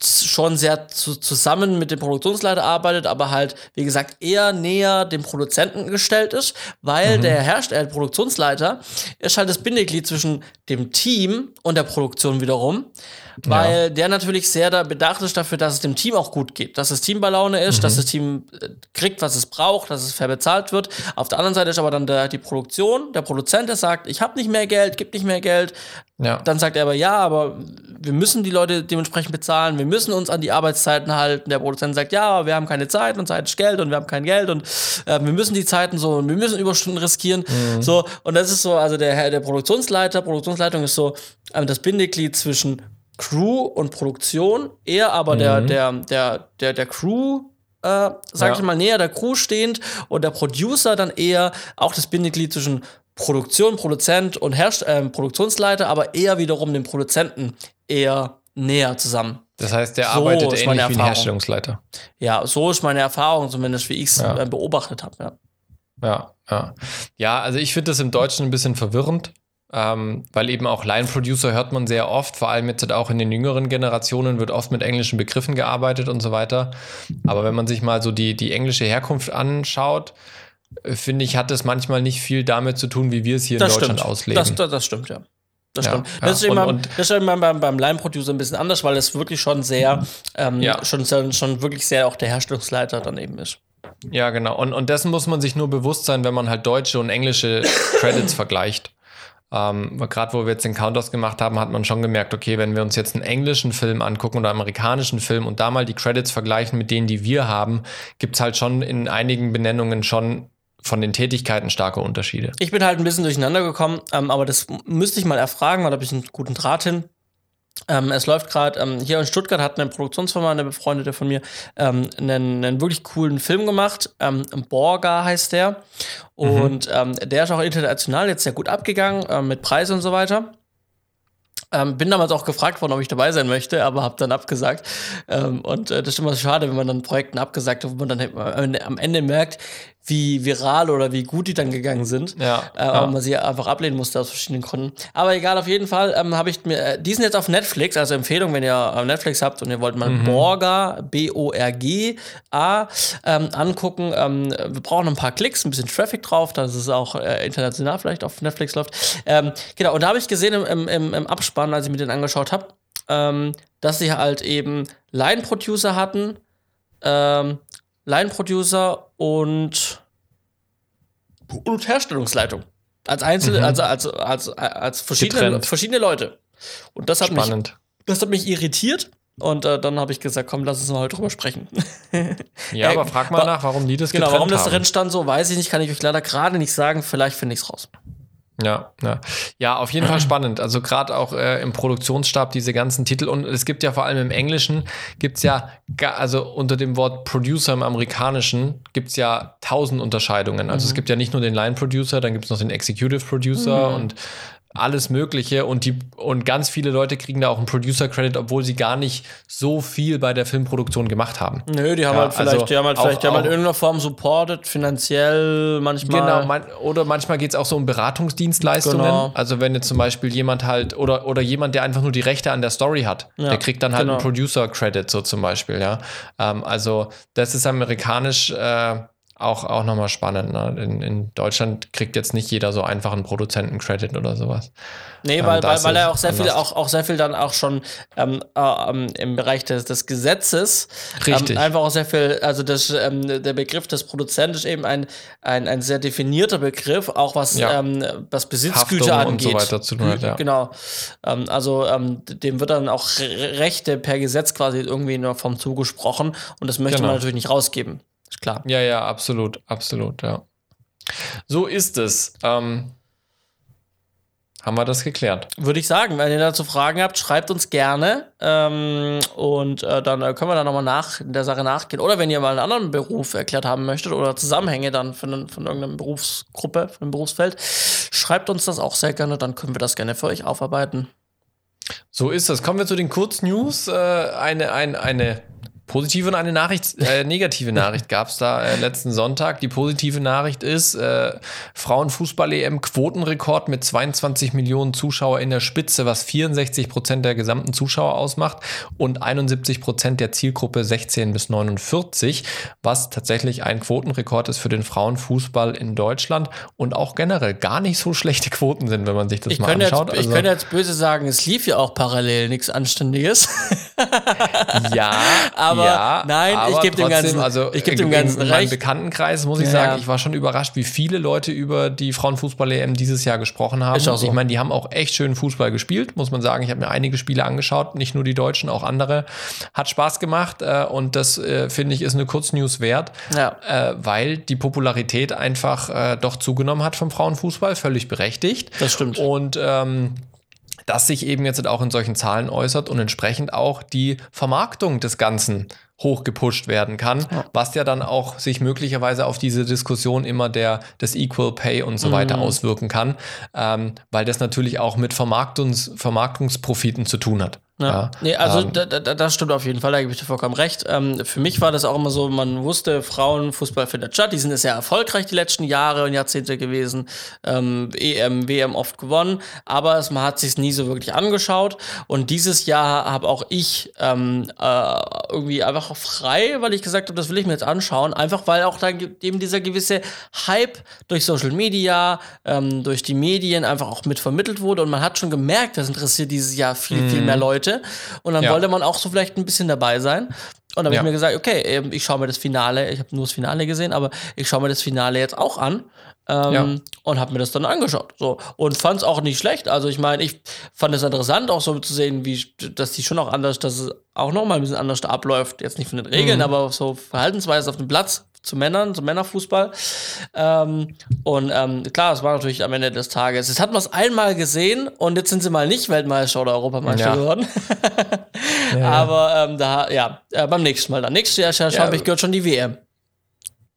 Speaker 1: schon sehr zu, zusammen mit dem Produktionsleiter arbeitet, aber halt, wie gesagt, eher näher dem Produzenten gestellt ist, weil der Herst äh, Produktionsleiter ist halt das Bindeglied zwischen dem Team und der Produktion wiederum, weil der natürlich sehr da bedacht ist dafür, dass es dem Team auch gut geht, dass das Team bei Laune ist, dass das Team äh, kriegt, was es braucht, dass es fair bezahlt wird. Auf der anderen Seite ist aber dann der, die Produktion, der Produzent, der sagt, ich habe nicht mehr Geld, gib nicht mehr Geld,
Speaker 2: Ja.
Speaker 1: dann sagt er aber, ja, aber wir müssen die Leute dementsprechend bezahlen, wir müssen uns an die Arbeitszeiten halten. Der Produzent sagt, ja, aber wir haben keine Zeit und Zeit ist Geld und wir haben kein Geld und äh, wir müssen die Zeiten so und wir müssen Überstunden riskieren. So, und das ist so, also der, der Produktionsleiter, Produktionsleitung ist so ähm, das Bindeglied zwischen Crew und Produktion, eher aber der, der, der, der, der Crew äh, sag
Speaker 2: Ja.
Speaker 1: ich mal, näher der Crew stehend und der Producer dann eher auch das Bindeglied zwischen Produktion, Produzent und Herst ähm, Produktionsleiter, aber eher wiederum dem Produzenten eher näher zusammen.
Speaker 2: Das heißt, der
Speaker 1: So
Speaker 2: arbeitet ähnlich
Speaker 1: meine
Speaker 2: wie ein
Speaker 1: Erfahrung.
Speaker 2: Herstellungsleiter.
Speaker 1: Ja, so ist meine Erfahrung zumindest, wie ich es
Speaker 2: Ja.
Speaker 1: äh, beobachtet habe. Ja.
Speaker 2: Ja, ja. Ja, also ich finde das im Deutschen ein bisschen verwirrend, ähm, weil eben auch Line-Producer hört man sehr oft, vor allem jetzt auch in den jüngeren Generationen wird oft mit englischen Begriffen gearbeitet und so weiter. Aber wenn man sich mal so die, die englische Herkunft anschaut, äh, finde ich, hat das manchmal nicht viel damit zu tun, wie wir es hier
Speaker 1: Das
Speaker 2: in Deutschland
Speaker 1: stimmt.
Speaker 2: ausleben.
Speaker 1: Das, das, das stimmt, ja. Das
Speaker 2: Ja,
Speaker 1: stimmt.
Speaker 2: ja.
Speaker 1: Das ist
Speaker 2: Und-
Speaker 1: immer,
Speaker 2: und-
Speaker 1: das ist immer beim, beim Line-Producer ein bisschen anders, weil es wirklich schon sehr, ähm,
Speaker 2: Ja.
Speaker 1: schon, schon, schon wirklich sehr auch der Herstellungsleiter dann eben ist.
Speaker 2: Ja, genau. Und, und dessen muss man sich nur bewusst sein, wenn man halt deutsche und englische (coughs) Credits vergleicht. Ähm, Gerade wo wir jetzt den Counters gemacht haben, hat man schon gemerkt, okay, wenn wir uns jetzt einen englischen Film angucken oder amerikanischen Film und da mal die Credits vergleichen mit denen, die wir haben, gibt es halt schon in einigen Benennungen schon von den Tätigkeiten starke Unterschiede.
Speaker 1: Ich bin halt ein bisschen durcheinander gekommen, ähm, aber das müsste ich mal erfragen, weil da habe ich einen guten Draht hin. Ähm, es läuft gerade, ähm, hier in Stuttgart hat eine Produktionsfirma, eine befreundete von mir, ähm, einen, einen wirklich coolen Film gemacht. Ähm, Borga heißt der. Und ähm, der ist auch international jetzt sehr gut abgegangen, ähm, mit Preis und so weiter. Ähm, bin damals auch gefragt worden, ob ich dabei sein möchte, aber habe dann abgesagt. Ähm, und äh, das ist immer so schade, wenn man dann Projekten abgesagt hat, wo man dann Ende- am Ende merkt, wie viral oder wie gut die dann gegangen sind.
Speaker 2: Ja,
Speaker 1: Äh,
Speaker 2: ja.
Speaker 1: Man sie einfach ablehnen musste aus verschiedenen Gründen. Aber egal, auf jeden Fall ähm, habe ich mir, äh, die sind jetzt auf Netflix, also Empfehlung, wenn ihr Netflix habt und ihr wollt mal Borga, B-O-R-G-A, ähm, angucken. Ähm, wir brauchen ein paar Klicks, ein bisschen Traffic drauf, dass es auch äh, international vielleicht auf Netflix läuft. Ähm, genau, und da habe ich gesehen im, im, im, im Abspann, als ich mir den angeschaut habe, ähm, dass sie halt eben Line-Producer hatten, ähm, Line-Producer und, und Herstellungsleitung. Als einzelne, also als, als, als verschiedene,
Speaker 2: Getrennt.
Speaker 1: verschiedene Leute. Und das hat mich
Speaker 2: Spannend.
Speaker 1: das hat mich irritiert. Und äh, dann habe ich gesagt, komm, lass uns mal heute drüber sprechen. (laughs)
Speaker 2: Ja,
Speaker 1: Äh,
Speaker 2: aber frag mal nach, warum die das
Speaker 1: genau, warum das drin stand, so weiß ich nicht, kann ich euch leider gerade nicht sagen. Vielleicht finde ich es raus.
Speaker 2: Ja, ja. ja, auf jeden Fall (clears throat) spannend. Also gerade auch äh, im Produktionsstab diese ganzen Titel und es gibt ja vor allem im Englischen gibt's ja, also unter dem Wort Producer im Amerikanischen gibt's ja tausend Unterscheidungen. Also es gibt ja nicht nur den Line Producer, dann gibt's noch den Executive Producer und alles Mögliche und die und ganz viele Leute kriegen da auch einen Producer Credit, obwohl sie gar nicht so viel bei der Filmproduktion gemacht haben.
Speaker 1: Nö, die haben
Speaker 2: Ja,
Speaker 1: halt vielleicht,
Speaker 2: also
Speaker 1: die haben halt
Speaker 2: auch-
Speaker 1: vielleicht, die haben halt
Speaker 2: auch-
Speaker 1: in irgendeiner Form supported, finanziell manchmal.
Speaker 2: Genau, man, oder manchmal geht es auch so um Beratungsdienstleistungen.
Speaker 1: Genau.
Speaker 2: Also wenn jetzt zum Beispiel jemand halt oder, oder jemand, der einfach nur die Rechte an der Story hat,
Speaker 1: Ja,
Speaker 2: der kriegt dann halt
Speaker 1: genau.
Speaker 2: einen Producer-Credit so zum Beispiel, ja. Ähm, also das ist amerikanisch äh, auch, auch nochmal spannend. Ne? In, in Deutschland kriegt jetzt nicht jeder so einfach einen Produzenten-Credit oder sowas.
Speaker 1: Nee,
Speaker 2: Ähm,
Speaker 1: weil,
Speaker 2: da
Speaker 1: weil, weil er auch sehr viel, auch, auch sehr viel dann auch schon ähm, äh, ähm, im Bereich des, des Gesetzes
Speaker 2: Richtig.
Speaker 1: Ähm, einfach auch sehr viel, also das, ähm, der Begriff des Produzenten ist eben ein, ein, ein sehr definierter Begriff, auch was,
Speaker 2: Ja.
Speaker 1: ähm, was Besitzgüter
Speaker 2: Haftung und
Speaker 1: angeht.
Speaker 2: so weiter zu tun hat, ja.
Speaker 1: Genau. Ähm, also ähm, dem wird dann auch Re- Rechte per Gesetz quasi irgendwie in der Form zugesprochen und das möchte
Speaker 2: Genau.
Speaker 1: man natürlich nicht rausgeben. Ist klar.
Speaker 2: Ja, ja, absolut, absolut, ja. So ist es. Ähm, haben wir das geklärt?
Speaker 1: Würde ich sagen, wenn ihr dazu Fragen habt, schreibt uns gerne. Ähm, und äh, dann äh, können wir da nochmal nach, der Sache nachgehen. Oder wenn ihr mal einen anderen Beruf erklärt haben möchtet oder Zusammenhänge dann von, von irgendeiner Berufsgruppe, von einem Berufsfeld, schreibt uns das auch sehr gerne, dann können wir das gerne für euch aufarbeiten.
Speaker 2: So ist es. Kommen wir zu den Kurznews. Äh, eine, ein, eine positive und eine Nachricht, äh, negative Nachricht gab es da äh, letzten Sonntag. Die positive Nachricht ist, äh, Frauenfußball-EM Quotenrekord mit 22 Millionen Zuschauer in der Spitze, was 64 Prozent der gesamten Zuschauer ausmacht und 71 Prozent der Zielgruppe 16 bis 49, was tatsächlich ein Quotenrekord ist für den Frauenfußball in Deutschland und auch generell gar nicht so schlechte Quoten sind, wenn man sich das
Speaker 1: Ich
Speaker 2: mal
Speaker 1: könnte, jetzt,
Speaker 2: anschaut.
Speaker 1: ich
Speaker 2: Also-
Speaker 1: könnte jetzt böse sagen, es lief ja auch parallel nichts Anständiges.
Speaker 2: Ja, (laughs)
Speaker 1: Aber
Speaker 2: ja,
Speaker 1: nein, ich
Speaker 2: aber
Speaker 1: geb dem
Speaker 2: trotzdem,
Speaker 1: Ganzen-
Speaker 2: also
Speaker 1: ich geb dem Ganzen
Speaker 2: in, in meinem
Speaker 1: recht.
Speaker 2: Bekanntenkreis muss ich
Speaker 1: Ja.
Speaker 2: sagen, ich war schon überrascht, wie viele Leute über die Frauenfußball-EM dieses Jahr gesprochen haben.
Speaker 1: Ist auch so.
Speaker 2: Ich meine, die haben auch echt schön Fußball gespielt, muss man sagen. Ich habe mir einige Spiele angeschaut, nicht nur die Deutschen, auch andere. Hat Spaß gemacht äh, und das äh, finde ich ist eine Kurznews wert,
Speaker 1: Ja.
Speaker 2: äh, weil die Popularität einfach äh, doch zugenommen hat vom Frauenfußball, völlig berechtigt.
Speaker 1: Das stimmt.
Speaker 2: Und ähm, das sich eben jetzt auch in solchen Zahlen äußert und entsprechend auch die Vermarktung des Ganzen hochgepusht werden kann, was ja dann auch sich möglicherweise auf diese Diskussion immer der des Equal Pay und so weiter auswirken kann, ähm, weil das natürlich auch mit Vermarktungs Vermarktungsprofiten zu tun hat.
Speaker 1: Ja. nee, also
Speaker 2: ähm,
Speaker 1: da, da, das stimmt auf jeden Fall, da gebe ich dir vollkommen recht. Ähm, für mich war das auch immer so, man wusste, Frauenfußball findet statt. Die sind sehr erfolgreich die letzten Jahre und Jahrzehnte gewesen. Ähm, EM, WM oft gewonnen, aber es, man hat sich nie so wirklich angeschaut. Und dieses Jahr habe auch ich ähm, äh, irgendwie einfach frei, weil ich gesagt habe, das will ich mir jetzt anschauen. Einfach weil auch da ge- eben dieser gewisse Hype durch Social Media, ähm, durch die Medien einfach auch mit vermittelt wurde. Und man hat schon gemerkt, das interessiert dieses Jahr viel, viel mehr Leute. Und dann
Speaker 2: Ja.
Speaker 1: wollte man auch so vielleicht ein bisschen dabei sein. Und dann habe
Speaker 2: Ja.
Speaker 1: ich mir gesagt, okay, ähm, ich schaue mir das Finale, ich habe nur das Finale gesehen, aber ich schaue mir das Finale jetzt auch an. Ähm,
Speaker 2: Ja.
Speaker 1: Und habe mir das dann angeschaut. So. Und fand es auch nicht schlecht. Also ich meine, ich fand es interessant, auch so zu sehen, wie, dass die schon auch anders, dass es auch noch mal ein bisschen anders abläuft. Jetzt nicht von den Regeln,
Speaker 2: Mhm.
Speaker 1: aber so Verhaltensweise auf dem Platz zu Männern, zu Männerfußball. Ähm, und ähm, klar, es war natürlich am Ende des Tages. Jetzt hat man es einmal gesehen und jetzt sind sie mal nicht Weltmeister oder Europameister
Speaker 2: Ja.
Speaker 1: geworden. (laughs) Aber ähm, da, ja, äh, beim nächsten Mal dann. Nächstes Jahr, Jahr
Speaker 2: Ja.
Speaker 1: habe ich gehört schon die WM.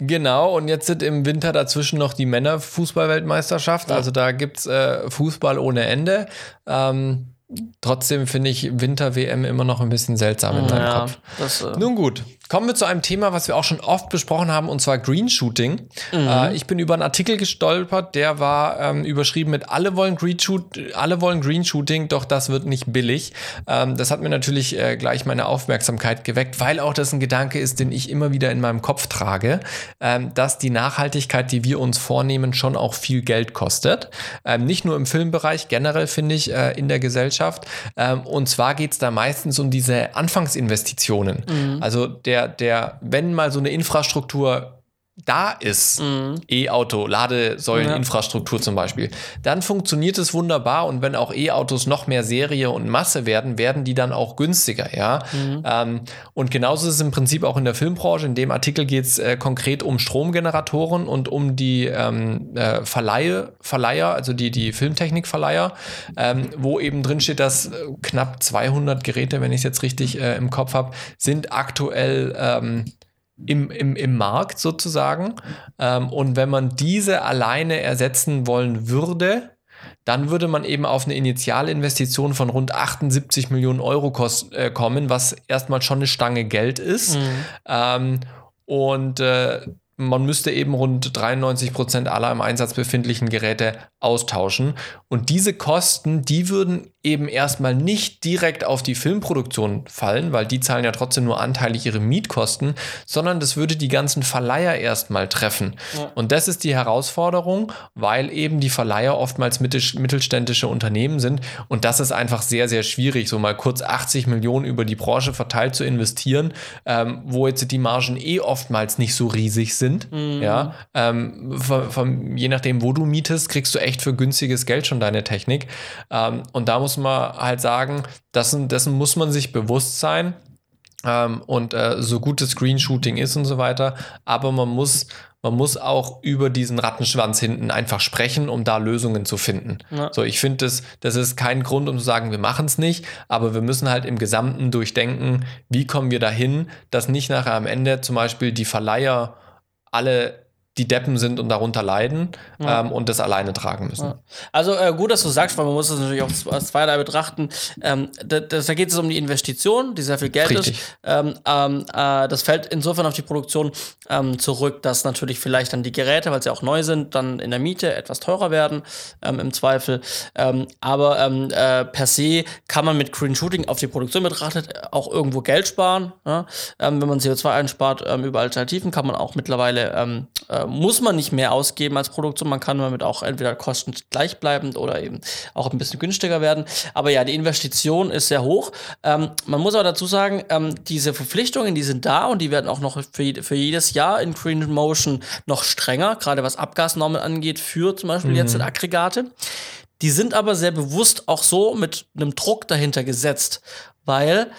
Speaker 2: Genau, und jetzt sind im Winter dazwischen noch die Männerfußball-Weltmeisterschaft. Also da gibt es äh, Fußball ohne Ende. Ähm, trotzdem finde ich Winter-WM immer noch ein bisschen seltsam in meinem
Speaker 1: Ja,
Speaker 2: Kopf.
Speaker 1: das, äh,
Speaker 2: Nun gut, kommen wir zu einem Thema, was wir auch schon oft besprochen haben, und zwar Green Shooting. Äh, ich bin über einen Artikel gestolpert, der war ähm, überschrieben mit alle wollen Green Shoot, alle wollen Green Shooting, doch das wird nicht billig. Ähm, das hat mir natürlich äh, gleich meine Aufmerksamkeit geweckt, weil auch das ein Gedanke ist, den ich immer wieder in meinem Kopf trage, ähm, dass die Nachhaltigkeit, die wir uns vornehmen, schon auch viel Geld kostet. Ähm, nicht nur im Filmbereich, generell finde ich äh, in der Gesellschaft. Ähm, und zwar geht es da meistens um diese Anfangsinvestitionen. Also der, der, wenn mal so eine Infrastruktur da ist, E-Auto, Ladesäuleninfrastruktur zum Beispiel, dann funktioniert es wunderbar und wenn auch E-Autos noch mehr Serie und Masse werden, werden die dann auch günstiger, ja. Ähm, und genauso ist es im Prinzip auch in der Filmbranche. In dem Artikel geht es äh, konkret um Stromgeneratoren und um die ähm, äh, Verleihe, Verleiher, also die, die Filmtechnikverleiher, ähm, wo eben drin steht, dass äh, knapp 200 Geräte, wenn ich es jetzt richtig äh, im Kopf habe, sind aktuell ähm, im, im, im Markt sozusagen. Ähm, und wenn man diese alleine ersetzen wollen würde, dann würde man eben auf eine Initialinvestition von rund 78 Millionen Euro kost, äh, kommen, was erstmal schon eine Stange Geld ist. Mhm. Ähm, und äh, man müsste eben rund 93 Prozent aller im Einsatz befindlichen Geräte austauschen. Und diese Kosten, die würden eben erstmal nicht direkt auf die Filmproduktion fallen, weil die zahlen ja trotzdem nur anteilig ihre Mietkosten, sondern das würde die ganzen Verleiher erstmal treffen. Ja. Und das ist die Herausforderung, weil eben die Verleiher oftmals mittelständische Unternehmen sind. Und das ist einfach sehr, sehr schwierig, so mal kurz 80 Millionen über die Branche verteilt zu investieren, ähm, wo jetzt die Margen eh oftmals nicht so riesig sind. Mhm. Ja, ähm, von, von, je nachdem, wo du mietest, kriegst du echt für günstiges Geld schon deine Technik. Ähm, und da muss muss man halt sagen, dessen, dessen muss man sich bewusst sein. Ähm, und äh, so gut das Screenshooting ist und so weiter, aber man muss, man muss auch über diesen Rattenschwanz hinten einfach sprechen, um da Lösungen zu finden. Ja. So, ich finde, das, das ist kein Grund, um zu sagen, wir machen es nicht, aber wir müssen halt im Gesamten durchdenken, wie kommen wir dahin, dass nicht nachher am Ende zum Beispiel die Verleiher alle die Deppen sind und darunter leiden ja. ähm, und das alleine tragen müssen. Ja.
Speaker 1: Also äh, gut, dass du sagst, weil man muss das natürlich auch als zweierlei betrachten. Ähm, das, da geht es um die Investition, die sehr viel Geld Richtig. ist. Ähm, ähm, äh, das fällt insofern auf die Produktion ähm, zurück, dass natürlich vielleicht dann die Geräte, weil sie auch neu sind, dann in der Miete etwas teurer werden, ähm, im Zweifel. aber äh, per se kann man mit Green Shooting auf die Produktion betrachtet auch irgendwo Geld sparen. Ja? wenn man CO2 einspart über Alternativen, kann man auch mittlerweile äh, muss man nicht mehr ausgeben als Produktion. Man kann damit auch entweder Kosten gleichbleibend oder eben auch ein bisschen günstiger werden. Aber ja, die Investition ist sehr hoch. Ähm, man muss aber dazu sagen, ähm, diese Verpflichtungen, die sind da und die werden auch noch für, für jedes Jahr in Green Motion noch strenger, gerade was Abgasnormen angeht, für zum Beispiel mhm. jetzt Aggregate. Die sind aber sehr bewusst auch so mit einem Druck dahinter gesetzt, weil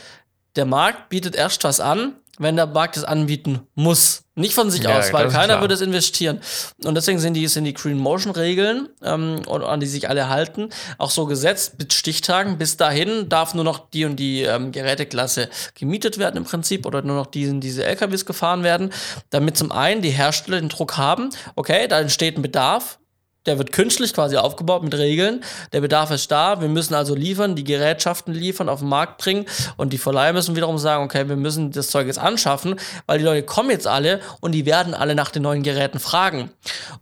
Speaker 1: der Markt bietet erst was an, wenn der Markt es anbieten muss. Nicht von sich ja, aus, weil keiner würde es investieren. Und deswegen sind die, sind die Green Motion Regeln, ähm, an die sich alle halten, auch so gesetzt mit Stichtagen. Bis dahin darf nur noch die und die ähm, Geräteklasse gemietet werden im Prinzip oder nur noch diese, diese LKWs gefahren werden, damit zum einen die Hersteller den Druck haben, okay, da entsteht ein Bedarf, der wird künstlich quasi aufgebaut mit Regeln. Der Bedarf ist da. Wir müssen also liefern, die Gerätschaften liefern, auf den Markt bringen. Und die Verleiher müssen wiederum sagen, okay, wir müssen das Zeug jetzt anschaffen, weil die Leute kommen jetzt alle und die werden alle nach den neuen Geräten fragen.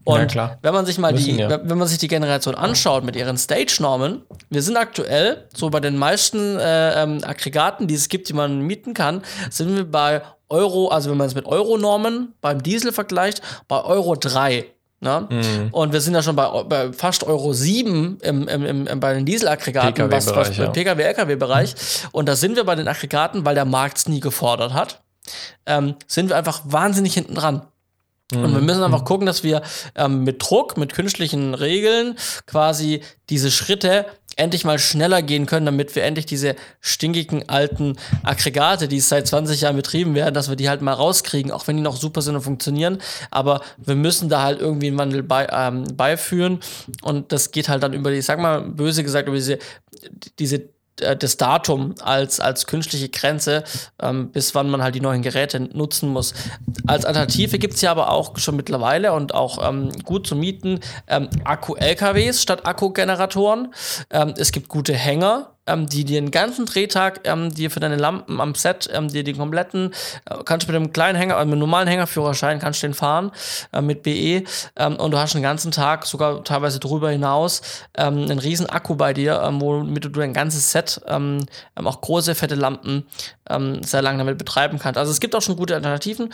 Speaker 1: Und ja, wenn man sich mal müssen, die, ja. wenn man sich die Generation anschaut mit ihren Stage-Normen, wir sind aktuell so bei den meisten äh, ähm, Aggregaten, die es gibt, die man mieten kann, sind wir bei Euro, also wenn man es mit Euro-Normen beim Diesel vergleicht, bei Euro 3. Ne? Mhm. Und wir sind ja schon bei, bei fast Euro 7 im, im, im, bei den Dieselaggregaten, was, was ja. Pkw-Lkw-Bereich. Mhm. Und da sind wir bei den Aggregaten, weil der Markt es nie gefordert hat, ähm, sind wir einfach wahnsinnig hinten dran. Und wir mhm. müssen einfach mhm. gucken, dass wir ähm, mit Druck, mit künstlichen Regeln quasi diese Schritte endlich mal schneller gehen können, damit wir endlich diese stinkigen alten Aggregate, die seit 20 Jahren betrieben werden, dass wir die halt mal rauskriegen, auch wenn die noch super sind und funktionieren. Aber wir müssen da halt irgendwie einen Wandel bei, ähm, beiführen. Und das geht halt dann über die, ich sag mal, böse gesagt, über diese, diese das Datum als, als künstliche Grenze, ähm, bis wann man halt die neuen Geräte nutzen muss. Als Alternative gibt es ja aber auch schon mittlerweile und auch ähm, gut zu mieten ähm, Akku-LKWs statt Akkugeneratoren. Ähm, es gibt gute Hänger, ähm, die dir den ganzen Drehtag ähm, dir für deine Lampen am Set ähm, dir den kompletten, äh, kannst du mit einem kleinen Hänger, also mit einem normalen Hängerführerschein kannst du den fahren äh, mit BE ähm, und du hast den ganzen Tag, sogar teilweise drüber hinaus, ähm, einen riesen Akku bei dir, ähm, womit du dein ganzes Set, auch große, fette Lampen sehr lange damit betreiben kannst. Also es gibt auch schon gute Alternativen,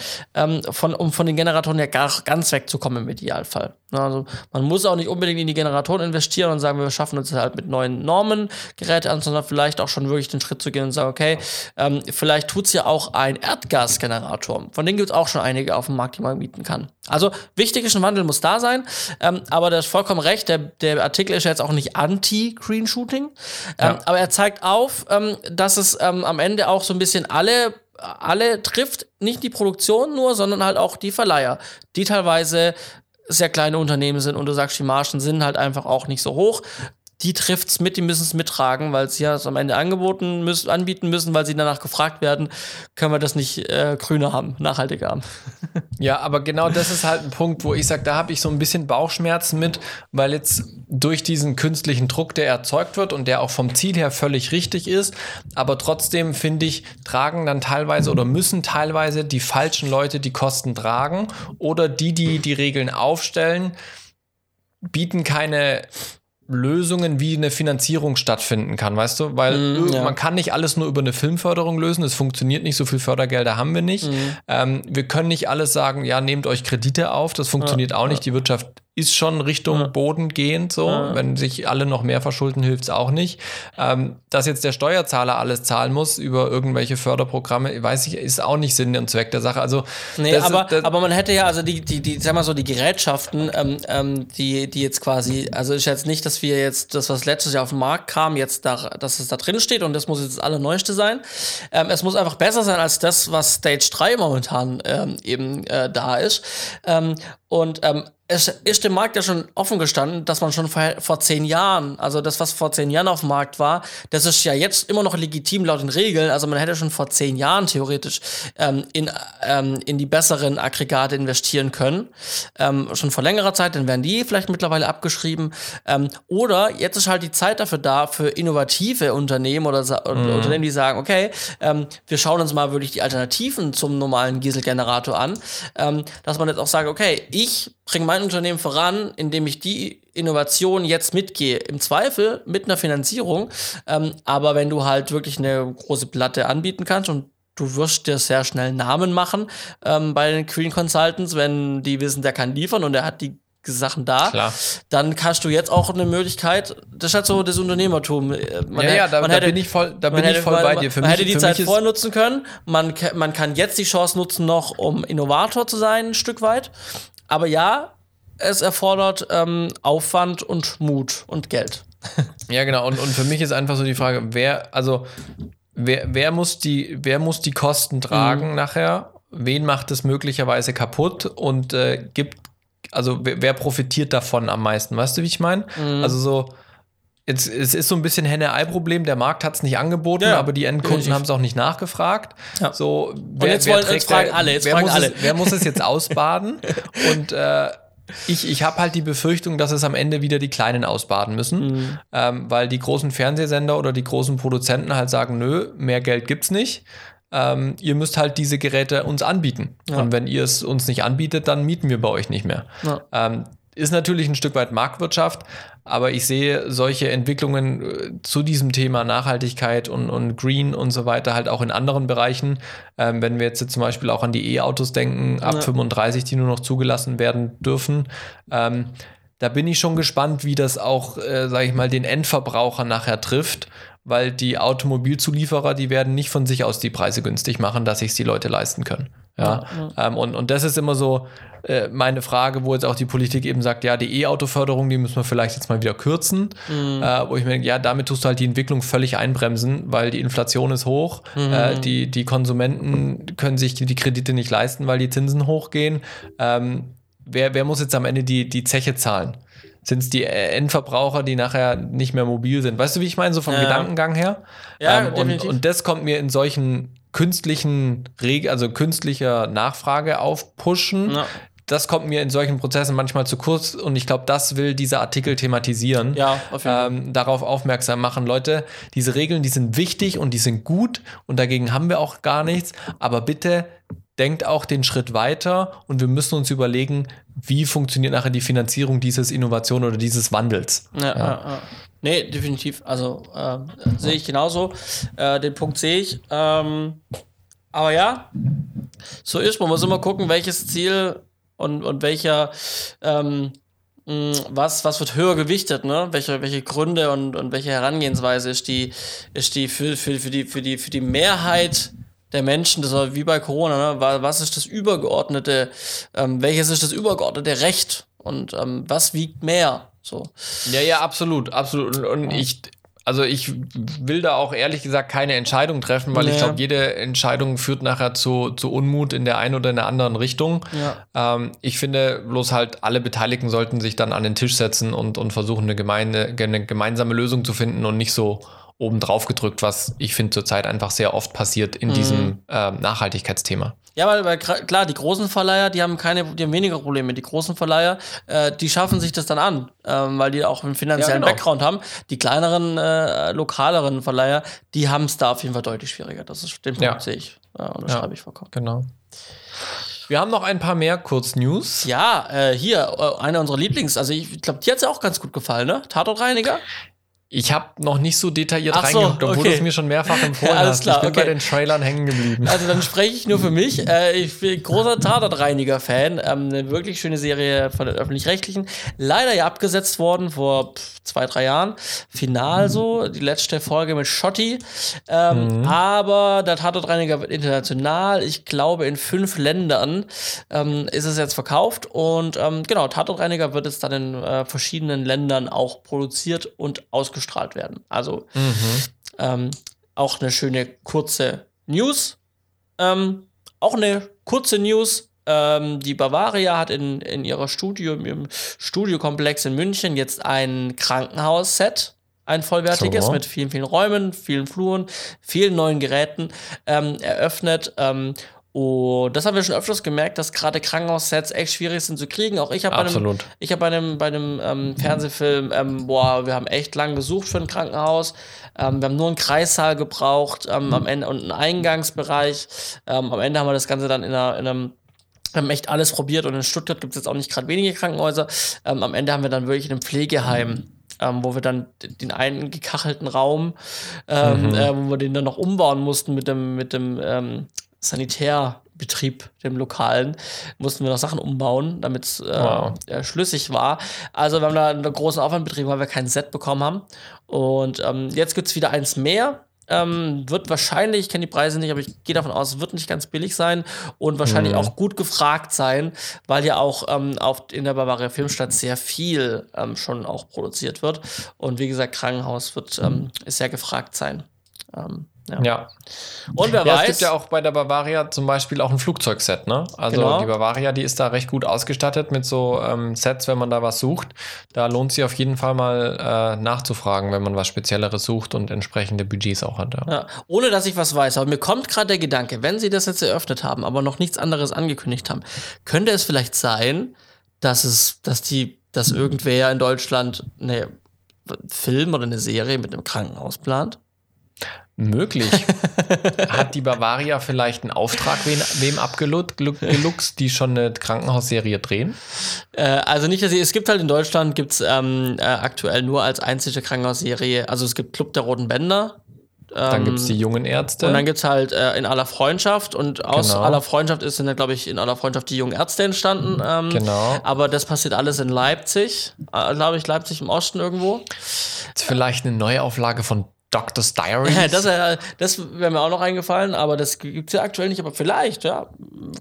Speaker 1: von, um von den Generatoren ja gar, ganz wegzukommen im Idealfall. Also man muss auch nicht unbedingt in die Generatoren investieren und sagen, wir schaffen uns halt mit neuen Normen Geräte an, sondern vielleicht auch schon wirklich den Schritt zu gehen und sagen, okay, ähm, vielleicht tut es ja auch ein Erdgasgenerator. Von denen gibt es auch schon einige auf dem Markt, die man mieten kann. Also wichtig ist, ein Wandel muss da sein, ähm, aber das ist vollkommen recht, der, der Artikel ist ja jetzt auch nicht anti-Green Shooting, ähm, ja. aber er zeigt auf, ähm, dass es ähm, am Ende auch so ein bisschen alle alle trifft, nicht die Produktion nur, sondern halt auch die Verleiher, die teilweise sehr kleine Unternehmen sind und du sagst, die Margen sind halt einfach auch nicht so hoch. Die trifft's mit, die müssen es mittragen, weil sie ja es am Ende angeboten müssen, anbieten müssen, weil sie danach gefragt werden, können wir das nicht äh, grüner haben, nachhaltiger haben. (laughs)
Speaker 2: Ja, aber genau das ist halt ein Punkt, wo ich sage, da habe ich so ein bisschen Bauchschmerzen mit, weil jetzt durch diesen künstlichen Druck, der erzeugt wird und der auch vom Ziel her völlig richtig ist, aber trotzdem finde ich, tragen dann teilweise oder müssen teilweise die falschen Leute die Kosten tragen oder die, die die Regeln aufstellen, bieten keine Lösungen, wie eine Finanzierung stattfinden kann, weißt du? Weil
Speaker 1: Mm, ja.
Speaker 2: man kann nicht alles nur über eine Filmförderung lösen. Es funktioniert nicht, so viel Fördergelder haben wir nicht.
Speaker 1: Mhm.
Speaker 2: Ähm, wir können nicht alles sagen, ja, nehmt euch Kredite auf. Das funktioniert auch nicht. Die Wirtschaft ist schon Richtung
Speaker 1: Ja.
Speaker 2: Boden gehend so.
Speaker 1: Ja.
Speaker 2: Wenn sich alle noch mehr verschulden, hilft es auch nicht. Ähm, dass jetzt der Steuerzahler alles zahlen muss über irgendwelche Förderprogramme, weiß ich, ist auch nicht Sinn und Zweck der Sache. Also
Speaker 1: Nee,
Speaker 2: das-
Speaker 1: aber,
Speaker 2: das-
Speaker 1: aber man hätte ja, also die, die, die, sag mal so, die Gerätschaften, ähm, ähm, die, die jetzt quasi, also ist jetzt nicht, dass wir jetzt das, was letztes Jahr auf den Markt kam, jetzt da, dass es da drin steht und das muss jetzt das Allerneueste sein. Ähm, es muss einfach besser sein als das, was Stage 3 momentan ähm, eben äh, da ist. Und ähm, es ist dem Markt ja schon offen gestanden, dass man schon vor, vor zehn Jahren, also das, was vor zehn Jahren auf dem Markt war, das ist ja jetzt immer noch legitim laut den Regeln. Also man hätte schon vor zehn Jahren theoretisch ähm, in, ähm, in die besseren Aggregate investieren können. Ähm, schon vor längerer Zeit, dann wären die vielleicht mittlerweile abgeschrieben. Ähm, oder jetzt ist halt die Zeit dafür da, für innovative Unternehmen oder sa- Unternehmen, die sagen, okay, ähm, wir schauen uns mal wirklich die Alternativen zum normalen Dieselgenerator an, ähm, dass man jetzt auch sagt, okay, ich bringe mein Unternehmen voran, indem ich die Innovation jetzt mitgehe. Im Zweifel mit einer Finanzierung. Ähm, aber wenn du halt wirklich eine große Platte anbieten kannst und du wirst dir sehr schnell Namen machen ähm, bei den Green Consultants, wenn die wissen, der kann liefern und er hat die Sachen da,
Speaker 2: Klar.
Speaker 1: dann hast du jetzt auch eine Möglichkeit, das ist halt so das Unternehmertum. Äh, Man
Speaker 2: ja, ja, da,
Speaker 1: man
Speaker 2: da
Speaker 1: hätte-
Speaker 2: bin ich voll, da bin ich
Speaker 1: hätte-
Speaker 2: voll
Speaker 1: man-
Speaker 2: bei dir. Für
Speaker 1: man
Speaker 2: mich,
Speaker 1: hätte die Zeit vorher nutzen können. Man, man kann jetzt die Chance nutzen, noch um Innovator zu sein, ein Stück weit. Aber ja, es erfordert ähm, Aufwand und Mut und Geld. (laughs)
Speaker 2: Ja, genau. Und, und für mich ist einfach so die Frage, wer, also, wer, wer, muss, die, wer muss die Kosten tragen nachher? Wen macht es möglicherweise kaputt und äh, gibt, also wer, wer profitiert davon am meisten? Weißt du, wie ich meine? Also so. Jetzt, es ist so ein bisschen Henne-Ei-Problem. Der Markt hat es nicht angeboten,
Speaker 1: Ja,
Speaker 2: aber die Endkunden haben es auch nicht nachgefragt.
Speaker 1: Ja.
Speaker 2: So, wer,
Speaker 1: jetzt
Speaker 2: wer
Speaker 1: wollen- jetzt fragen alle, jetzt
Speaker 2: wer
Speaker 1: fragen
Speaker 2: muss
Speaker 1: alle.
Speaker 2: Es, wer muss es jetzt (laughs) ausbaden? Und äh, ich, ich habe halt die Befürchtung, dass es am Ende wieder die Kleinen ausbaden müssen,
Speaker 1: Mhm.
Speaker 2: ähm, weil die großen Fernsehsender oder die großen Produzenten halt sagen, nö, mehr Geld gibt's nicht. Ähm, ihr müsst halt diese Geräte uns anbieten.
Speaker 1: Ja.
Speaker 2: Und wenn ihr es uns nicht anbietet, dann mieten wir bei euch nicht mehr. Ähm, ist natürlich ein Stück weit Marktwirtschaft, aber ich sehe solche Entwicklungen äh, zu diesem Thema Nachhaltigkeit und, und Green und so weiter halt auch in anderen Bereichen. Ähm, wenn wir jetzt zum Beispiel auch an die E-Autos denken, ab
Speaker 1: Ja.
Speaker 2: 35, die nur noch zugelassen werden dürfen. Ähm, da bin ich schon gespannt, wie das auch, äh, sage ich mal, den Endverbraucher nachher trifft, weil die Automobilzulieferer, die werden nicht von sich aus die Preise günstig machen, dass sich die Leute leisten können. Ja, Ähm, und, und das ist immer so äh, meine Frage, wo jetzt auch die Politik eben sagt, ja, die E-Auto-Förderung, die müssen wir vielleicht jetzt mal wieder kürzen, äh, wo ich mir denke, ja, damit tust du halt die Entwicklung völlig einbremsen, weil die Inflation ist hoch, äh, die, die Konsumenten können sich die Kredite nicht leisten, weil die Zinsen hochgehen. Ähm, wer, wer muss jetzt am Ende die, die Zeche zahlen? Sind es die Endverbraucher, die nachher nicht mehr mobil sind? Weißt du, wie ich meine, so vom
Speaker 1: Ja.
Speaker 2: Gedankengang her?
Speaker 1: Ja,
Speaker 2: ähm, und, und das kommt mir in solchen künstlichen Reg also künstlicher Nachfrage aufpushen.
Speaker 1: Ja.
Speaker 2: Das kommt mir in solchen Prozessen manchmal zu kurz und ich glaube, das will dieser Artikel thematisieren.
Speaker 1: Ja, auf jeden Fall.
Speaker 2: Ähm, darauf aufmerksam machen. Leute, diese Regeln, die sind wichtig und die sind gut und dagegen haben wir auch gar nichts. Aber bitte denkt auch den Schritt weiter und wir müssen uns überlegen, wie funktioniert nachher die Finanzierung dieses Innovation oder dieses Wandels.
Speaker 1: Ja, ja. Ja, Nee, definitiv. Also äh, sehe ich genauso. Äh, den Punkt sehe ich. Ähm, aber ja, so ist. Man muss immer gucken, welches Ziel und, und welcher ähm, mh, was, was wird höher gewichtet, ne? Welche, welche Gründe und, und welche Herangehensweise ist die, ist die für, für, für die für die für die Mehrheit der Menschen, das war wie bei Corona, ne? Wa- Was ist das übergeordnete, ähm, welches ist das übergeordnete Recht und ähm, was wiegt mehr? So.
Speaker 2: Ja, ja, absolut, absolut. Und, und ich, Also ich will da auch ehrlich gesagt keine Entscheidung treffen, weil
Speaker 1: Nee.
Speaker 2: ich glaube, jede Entscheidung führt nachher zu, zu Unmut in der einen oder in der anderen Richtung.
Speaker 1: Ja.
Speaker 2: Ähm, ich finde bloß halt, alle Beteiligten sollten sich dann an den Tisch setzen und, und versuchen, eine, gemeine, eine gemeinsame Lösung zu finden und nicht so obendrauf gedrückt, was ich finde zurzeit einfach sehr oft passiert
Speaker 1: Mhm.
Speaker 2: in diesem ähm, Nachhaltigkeitsthema.
Speaker 1: Ja, weil, weil klar, die großen Verleiher, die haben keine, die haben weniger Probleme. Die großen Verleiher, äh, die schaffen sich das dann an, ähm, weil die auch einen finanziellen
Speaker 2: Ja, genau.
Speaker 1: Background haben. Die kleineren, äh, lokaleren Verleiher, die haben es da auf jeden Fall deutlich schwieriger. Das ist den Punkt
Speaker 2: Ja.
Speaker 1: sehe ich. Ja, und das
Speaker 2: Ja.
Speaker 1: schreibe ich vollkommen.
Speaker 2: Genau. Wir haben noch ein paar mehr Kurznews.
Speaker 1: Ja, äh, hier, äh, einer unserer Lieblings, also ich glaube, die hat es auch ganz gut gefallen, ne? Tatortreiniger?
Speaker 2: Ich habe noch nicht so detailliert
Speaker 1: Ach so,
Speaker 2: reingeguckt, obwohl
Speaker 1: okay.
Speaker 2: du es mir schon mehrfach (laughs) empfohlen
Speaker 1: Alles
Speaker 2: hast.
Speaker 1: klar,
Speaker 2: ich bin
Speaker 1: okay.
Speaker 2: bei den Trailern hängen geblieben.
Speaker 1: Also dann spreche ich nur für mich. (laughs) Äh, ich bin großer Tatortreiniger-Fan. Ähm, eine wirklich schöne Serie von den Öffentlich-Rechtlichen. Leider ja abgesetzt worden vor zwei, drei Jahren. Final so, die letzte Folge mit Schotti. Ähm, Aber der Tatortreiniger wird international. Ich glaube, in fünf Ländern ähm, ist es jetzt verkauft. Und ähm, genau, Tatortreiniger wird jetzt dann in äh, verschiedenen Ländern auch produziert und ausgestrahlt werden. Also ähm, auch eine schöne kurze News. Ähm, auch eine kurze News. Ähm, die Bavaria hat in, in ihrer Studio, im Studiokomplex in München jetzt ein Krankenhausset. Ein vollwertiges
Speaker 2: So.
Speaker 1: mit vielen, vielen Räumen, vielen Fluren, vielen neuen Geräten ähm, eröffnet. Ähm, und das haben wir schon öfters gemerkt, dass gerade Krankenhaussets echt schwierig sind zu kriegen. Auch ich habe bei einem, ich habe bei einem, bei einem ähm, Fernsehfilm, ähm, boah, wir haben echt lang gesucht für ein Krankenhaus. Ähm, wir haben nur einen Kreissaal gebraucht ähm, am Ende und einen Eingangsbereich. Ähm, am Ende haben wir das Ganze dann in, einer, in einem wir haben echt alles probiert und in Stuttgart gibt es jetzt auch nicht gerade wenige Krankenhäuser. Ähm, am Ende haben wir dann wirklich in einem Pflegeheim, ähm, wo wir dann den einen gekachelten Raum, ähm, äh, wo wir den dann noch umbauen mussten mit dem, mit dem ähm, Sanitärbetrieb, dem lokalen, mussten wir noch Sachen umbauen, damit es äh,
Speaker 2: Wow.
Speaker 1: äh, schlüssig war. Also wir haben da einen großen Aufwand betrieben, weil wir kein Set bekommen haben. Und ähm, jetzt gibt es wieder eins mehr. Ähm, wird wahrscheinlich, ich kenne die Preise nicht, aber ich gehe davon aus, wird nicht ganz billig sein und wahrscheinlich auch gut gefragt sein, weil ja auch ähm, auf, in der Bavaria Filmstadt sehr viel ähm, schon auch produziert wird. Und wie gesagt, Krankenhaus wird ähm, ist sehr gefragt sein. Ja.
Speaker 2: Ja.
Speaker 1: Und wer
Speaker 2: Ja,
Speaker 1: weiß,
Speaker 2: es gibt ja auch bei der Bavaria zum Beispiel auch ein Flugzeugset, ne? Also
Speaker 1: Genau.
Speaker 2: die Bavaria, die ist da recht gut ausgestattet mit so ähm, Sets, wenn man da was sucht. Da lohnt sich auf jeden Fall mal äh, nachzufragen, wenn man was Spezielleres sucht und entsprechende Budgets auch hat. Ja.
Speaker 1: Ja, ohne dass ich was weiß, aber mir kommt gerade der Gedanke, wenn sie das jetzt eröffnet haben, aber noch nichts anderes angekündigt haben, könnte es vielleicht sein, dass es, dass die, dass irgendwer in Deutschland eine Film oder eine Serie mit einem Krankenhaus plant?
Speaker 2: Möglich. (laughs) hat die Bavaria vielleicht einen Auftrag wem, wem abgeluchst, die schon eine Krankenhausserie drehen?
Speaker 1: Äh, also nicht, dass sie, es gibt halt in Deutschland gibt's ähm, äh, aktuell nur als einzige Krankenhausserie, also es gibt Club der Roten Bänder.
Speaker 2: Dann
Speaker 1: ähm,
Speaker 2: gibt es die jungen Ärzte.
Speaker 1: Und dann gibt's halt äh, in aller Freundschaft und aus
Speaker 2: Genau.
Speaker 1: aller Freundschaft ist dann, glaube ich, in aller Freundschaft die jungen Ärzte entstanden. Ähm,
Speaker 2: Genau.
Speaker 1: Aber das passiert alles in Leipzig, äh, glaube ich, Leipzig im Osten irgendwo.
Speaker 2: Ist vielleicht eine Neuauflage von Doctor's (laughs) Diary.
Speaker 1: das äh, das wäre mir auch noch eingefallen, aber das gibt's ja aktuell nicht. Aber vielleicht, ja,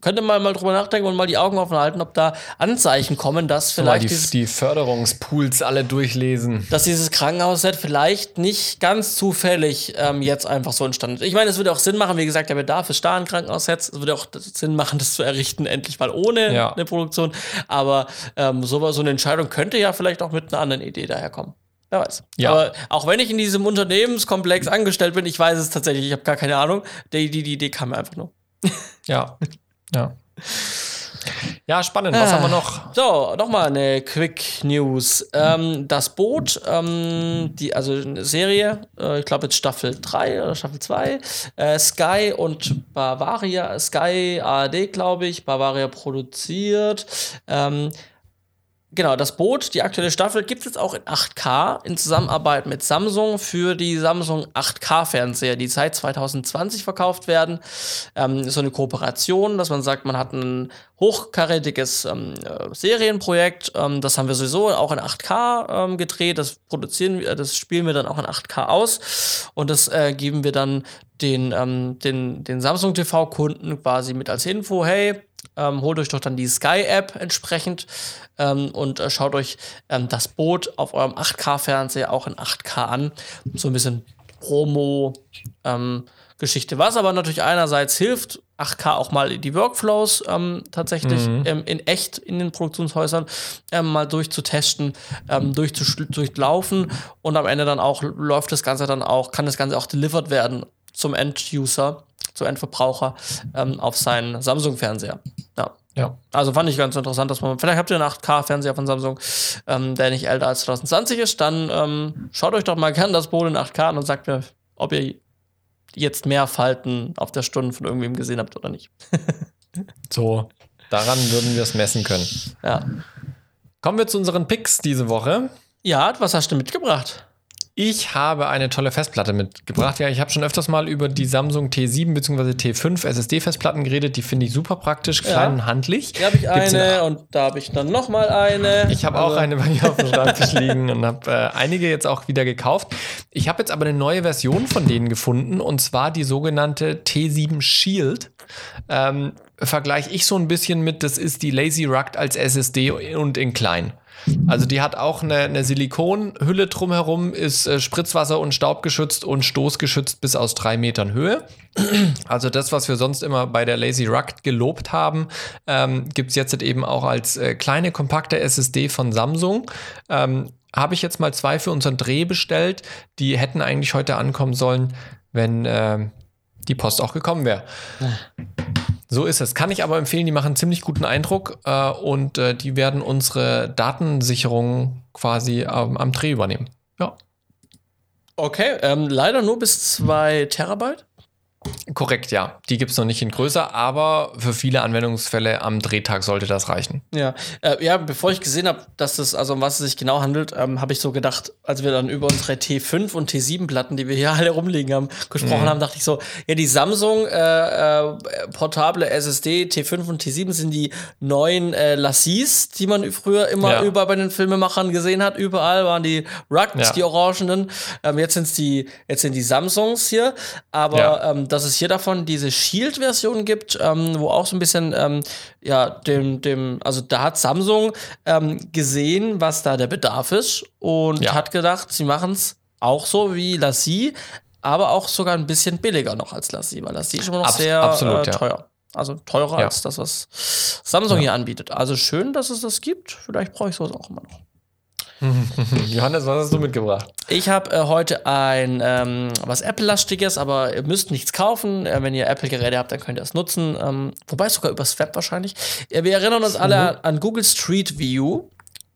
Speaker 1: könnte man mal drüber nachdenken und mal die Augen offen halten, ob da Anzeichen kommen, dass vielleicht
Speaker 2: die,
Speaker 1: dieses,
Speaker 2: die Förderungspools alle durchlesen.
Speaker 1: dass dieses Krankenhausset vielleicht nicht ganz zufällig ähm, jetzt einfach so entstanden ist. Ich meine, es würde auch Sinn machen, wie gesagt, der Bedarf ist da an Krankenhaussets. Es würde auch Sinn machen, das zu errichten, endlich mal ohne
Speaker 2: Ja.
Speaker 1: eine Produktion. Aber ähm, so, so eine Entscheidung könnte ja vielleicht auch mit einer anderen Idee daherkommen. Wer weiß.
Speaker 2: Ja.
Speaker 1: Aber auch wenn ich in diesem Unternehmenskomplex angestellt bin, ich weiß es tatsächlich, ich habe gar keine Ahnung. Die, die, die Idee kam mir einfach nur. (laughs)
Speaker 2: Ja. Ja. Ja, spannend. Was
Speaker 1: Ah.
Speaker 2: haben wir noch?
Speaker 1: So, nochmal eine Quick News. Ähm, das Boot, ähm, die, also eine Serie, äh, ich glaube jetzt Staffel 3 oder Staffel 2, äh, Sky und Bavaria, Sky ARD, glaube ich, Bavaria produziert. Ähm, Genau, das Boot, die aktuelle Staffel, gibt es jetzt auch in 8K in Zusammenarbeit mit Samsung für die Samsung 8K-Fernseher, die seit 2020 verkauft werden. Ähm, so eine Kooperation, dass man sagt, man hat ein hochkarätiges ähm, äh, Serienprojekt. Ähm, das haben wir sowieso auch in 8K ähm, gedreht. Das produzieren wir, das spielen wir dann auch in 8K aus. Und das äh, geben wir dann den, ähm, den, den Samsung TV-Kunden quasi mit als Info, hey, Ähm, holt euch doch dann die Sky-App entsprechend ähm, und äh, schaut euch ähm, das Boot auf eurem 8K-Fernseher auch in 8K an. So ein bisschen Promo. Ähm, Geschichte. Was aber natürlich einerseits hilft, 8K auch mal die Workflows ähm, tatsächlich mhm. in echt in den Produktionshäusern ähm, mal durchzutesten, durchlaufen und am Ende dann auch läuft das Ganze dann auch, kann das Ganze auch delivered werden zum End-User, zum Endverbraucher ähm, auf seinen Samsung-Fernseher. Ja. Ja. Also fand ich ganz interessant, dass man, vielleicht habt ihr einen 8K-Fernseher von Samsung, ähm, der nicht älter als 2020 ist, dann ähm, schaut euch doch mal gern das Boot in 8K an und sagt mir, ob ihr jetzt mehr Falten auf der Stunde von irgendwem gesehen habt oder nicht. (laughs)
Speaker 2: so, daran würden wir es messen können.
Speaker 1: Ja.
Speaker 2: Kommen wir zu unseren Picks diese Woche.
Speaker 1: Ja, was hast du mitgebracht?
Speaker 2: Ich habe eine tolle Festplatte mitgebracht. Ja, ich habe schon öfters mal über die Samsung T7 bzw. T5 SSD-Festplatten geredet. Die finde ich super praktisch, klein ja. und handlich.
Speaker 1: Hier habe ich eine und da habe ich dann noch mal eine.
Speaker 2: Ich habe also. auch eine bei mir auf dem Schreibtisch liegen und habe äh, einige jetzt auch wieder gekauft. Ich habe jetzt aber eine neue Version von denen gefunden und zwar die sogenannte T7 Shield. Ähm, Vergleiche ich so ein bisschen mit, das ist die Lazy Rugged als SSD und in klein. Also die hat auch eine, eine Silikonhülle drumherum, ist äh, Spritzwasser- und Staubgeschützt und stoßgeschützt bis aus drei Metern Höhe. (clears throat) Also das, was wir sonst immer bei der Lazy Rugged gelobt haben, ähm, gibt es jetzt eben auch als äh, kleine, kompakte SSD von Samsung. Ähm, Habe ich jetzt mal zwei für unseren Dreh bestellt. Die hätten eigentlich heute ankommen sollen, wenn äh, die Post auch gekommen wäre. So ist es. Kann ich aber empfehlen, die machen einen ziemlich guten Eindruck äh, und äh, die werden unsere Datensicherung quasi ähm, am Dreh übernehmen. Ja.
Speaker 1: Okay, ähm, leider nur bis 2 Terabyte.
Speaker 2: Korrekt, ja. Die gibt es noch nicht in größer, aber für viele Anwendungsfälle am Drehtag sollte das reichen.
Speaker 1: Ja, äh, ja bevor ich gesehen habe, dass das, also um was es sich genau handelt, ähm, habe ich so gedacht, als wir dann über unsere T5 und T7-Platten, die wir hier (laughs) alle rumliegen haben, gesprochen mhm. haben, dachte ich so, ja, die Samsung äh, äh, portable SSD T5 und T7 sind die neuen äh, Lassies, die man früher immer ja. über bei den Filmemachern gesehen hat. Überall waren die Rugged, ja. die orangenen. Ähm, jetzt sind die, jetzt sind die Samsungs hier, aber ja. ähm, dass es hier davon diese Shield-Version gibt, ähm, wo auch so ein bisschen, ähm, ja, dem, dem, also da hat Samsung ähm, gesehen, was da der Bedarf ist und ja. hat gedacht, sie machen es auch so wie Lassie, aber auch sogar ein bisschen billiger noch als Lassie, weil Lassie ist immer noch Abs sehr absolut, äh, teuer. Ja. Also teurer ja. als das, was Samsung hier anbietet. Also schön, dass es das gibt. Vielleicht brauche ich sowas auch immer noch. (laughs)
Speaker 2: Johannes, was hast du mitgebracht?
Speaker 1: Ich habe äh, heute ein ähm, was Apple-lastiges, aber ihr müsst nichts kaufen. Äh, wenn ihr Apple-Geräte habt, dann könnt ihr es nutzen. Ähm, wobei sogar übers Web wahrscheinlich. Äh, wir erinnern uns mhm. alle an Google Street View.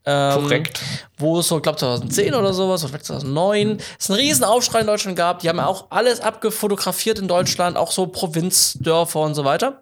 Speaker 2: Ähm, Korrekt.
Speaker 1: Wo es so, glaube 2010 oder sowas, oder 2009, es einen riesen Aufschrei in Deutschland gab. Die haben ja auch alles abgefotografiert in Deutschland, auch so Provinzdörfer und so weiter.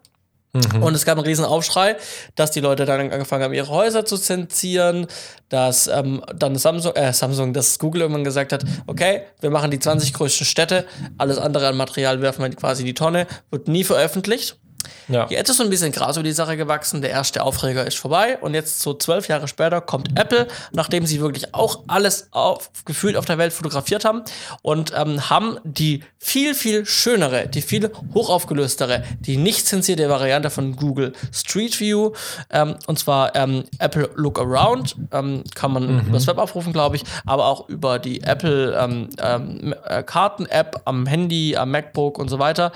Speaker 1: Mhm. Und es gab einen riesen Aufschrei, dass die Leute dann angefangen haben, ihre Häuser zu zensieren, dass ähm, dann Samsung, äh, Samsung, dass Google irgendwann gesagt hat, okay, wir machen die 20 größten Städte, alles andere an Material werfen wir quasi in die Tonne, wird nie veröffentlicht. Ja. Jetzt ist so ein bisschen Gras über die Sache gewachsen. Der erste Aufreger ist vorbei. Und jetzt, so zwölf Jahre später, kommt Apple, nachdem sie wirklich auch alles auf, gefühlt auf der Welt fotografiert haben und ähm, haben die viel, viel schönere, die viel hochaufgelöstere, die nicht zensierte Variante von Google Street View. Ähm, und zwar ähm, Apple Look Around. Ähm, kann man mhm. über das Web aufrufen, glaube ich, aber auch über die Apple ähm, ähm, äh, Karten-App am Handy, am MacBook und so weiter.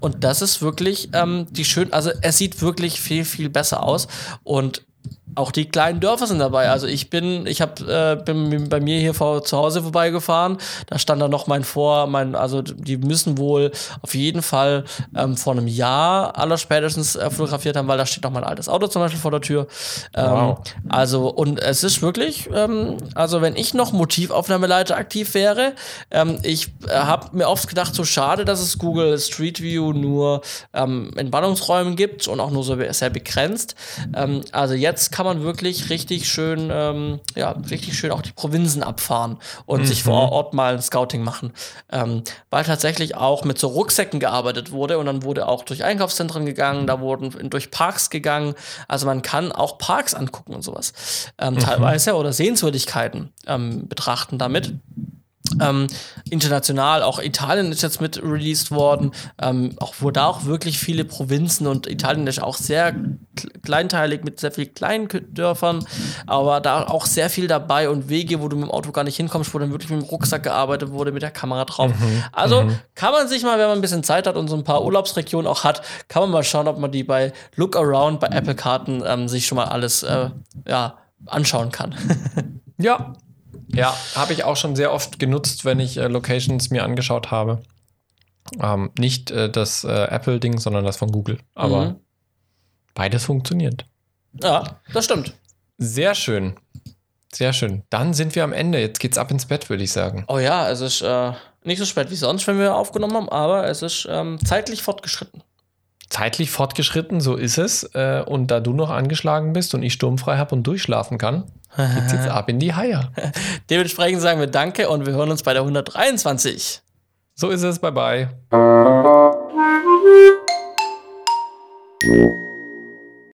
Speaker 1: und das ist wirklich ähm, die schön, also es sieht wirklich viel, viel besser aus. Und auch die kleinen Dörfer sind dabei. Also ich bin, ich hab, äh, bin bei mir hier vor, zu Hause vorbeigefahren. Da stand dann noch mein Vor, mein, also die müssen wohl auf jeden Fall ähm, vor einem Jahr allerspätestens äh, fotografiert haben, weil da steht noch mein altes Auto zum Beispiel vor der Tür. Ähm, wow. Also und es ist wirklich, ähm, also wenn ich noch Motivaufnahmeleiter aktiv wäre, ähm, ich äh, habe mir oft gedacht, so schade, dass es Google Street View nur ähm, in Ballungsräumen gibt und auch nur so sehr begrenzt. Ähm, also jetzt kann kann man wirklich richtig schön, ähm, ja, richtig schön auch die Provinzen abfahren und mhm. sich vor Ort mal ein Scouting machen. Ähm, weil tatsächlich auch mit so Rucksäcken gearbeitet wurde und dann wurde auch durch Einkaufszentren gegangen, da wurden durch Parks gegangen. Also man kann auch Parks angucken und sowas. Ähm, mhm. Teilweise oder Sehenswürdigkeiten ähm, betrachten damit. Ähm, international, auch Italien ist jetzt mit released worden, ähm, auch wo da auch wirklich viele Provinzen und Italien ist auch sehr kleinteilig mit sehr vielen kleinen Dörfern, aber da auch sehr viel dabei und Wege, wo du mit dem Auto gar nicht hinkommst, wo dann wirklich mit dem Rucksack gearbeitet wurde, mit der Kamera drauf. Mhm. Also mhm. kann man sich mal, wenn man ein bisschen Zeit hat und so ein paar Urlaubsregionen auch hat, kann man mal schauen, ob man die bei Look Around bei Apple Karten ähm, sich schon mal alles äh, ja, anschauen kann. (laughs)
Speaker 2: ja, ja, habe ich auch schon sehr oft genutzt, wenn ich äh, Locations mir angeschaut habe. Ähm, nicht äh, das äh, Apple-Ding, sondern das von Google. Aber mhm. beides funktioniert.
Speaker 1: Ja, das stimmt.
Speaker 2: Sehr schön. Sehr schön. Dann sind wir am Ende. Jetzt geht's ab ins Bett, würde ich sagen.
Speaker 1: Oh ja, es ist äh, nicht so spät wie sonst, wenn wir aufgenommen haben, aber es ist ähm, zeitlich fortgeschritten.
Speaker 2: Zeitlich fortgeschritten, so ist es. Äh, und da du noch angeschlagen bist und ich sturmfrei habe und durchschlafen kann, geht's jetzt (laughs) ab in die Haie.
Speaker 1: Dementsprechend sagen wir Danke und wir hören uns bei der 123.
Speaker 2: So ist es. Bye bye.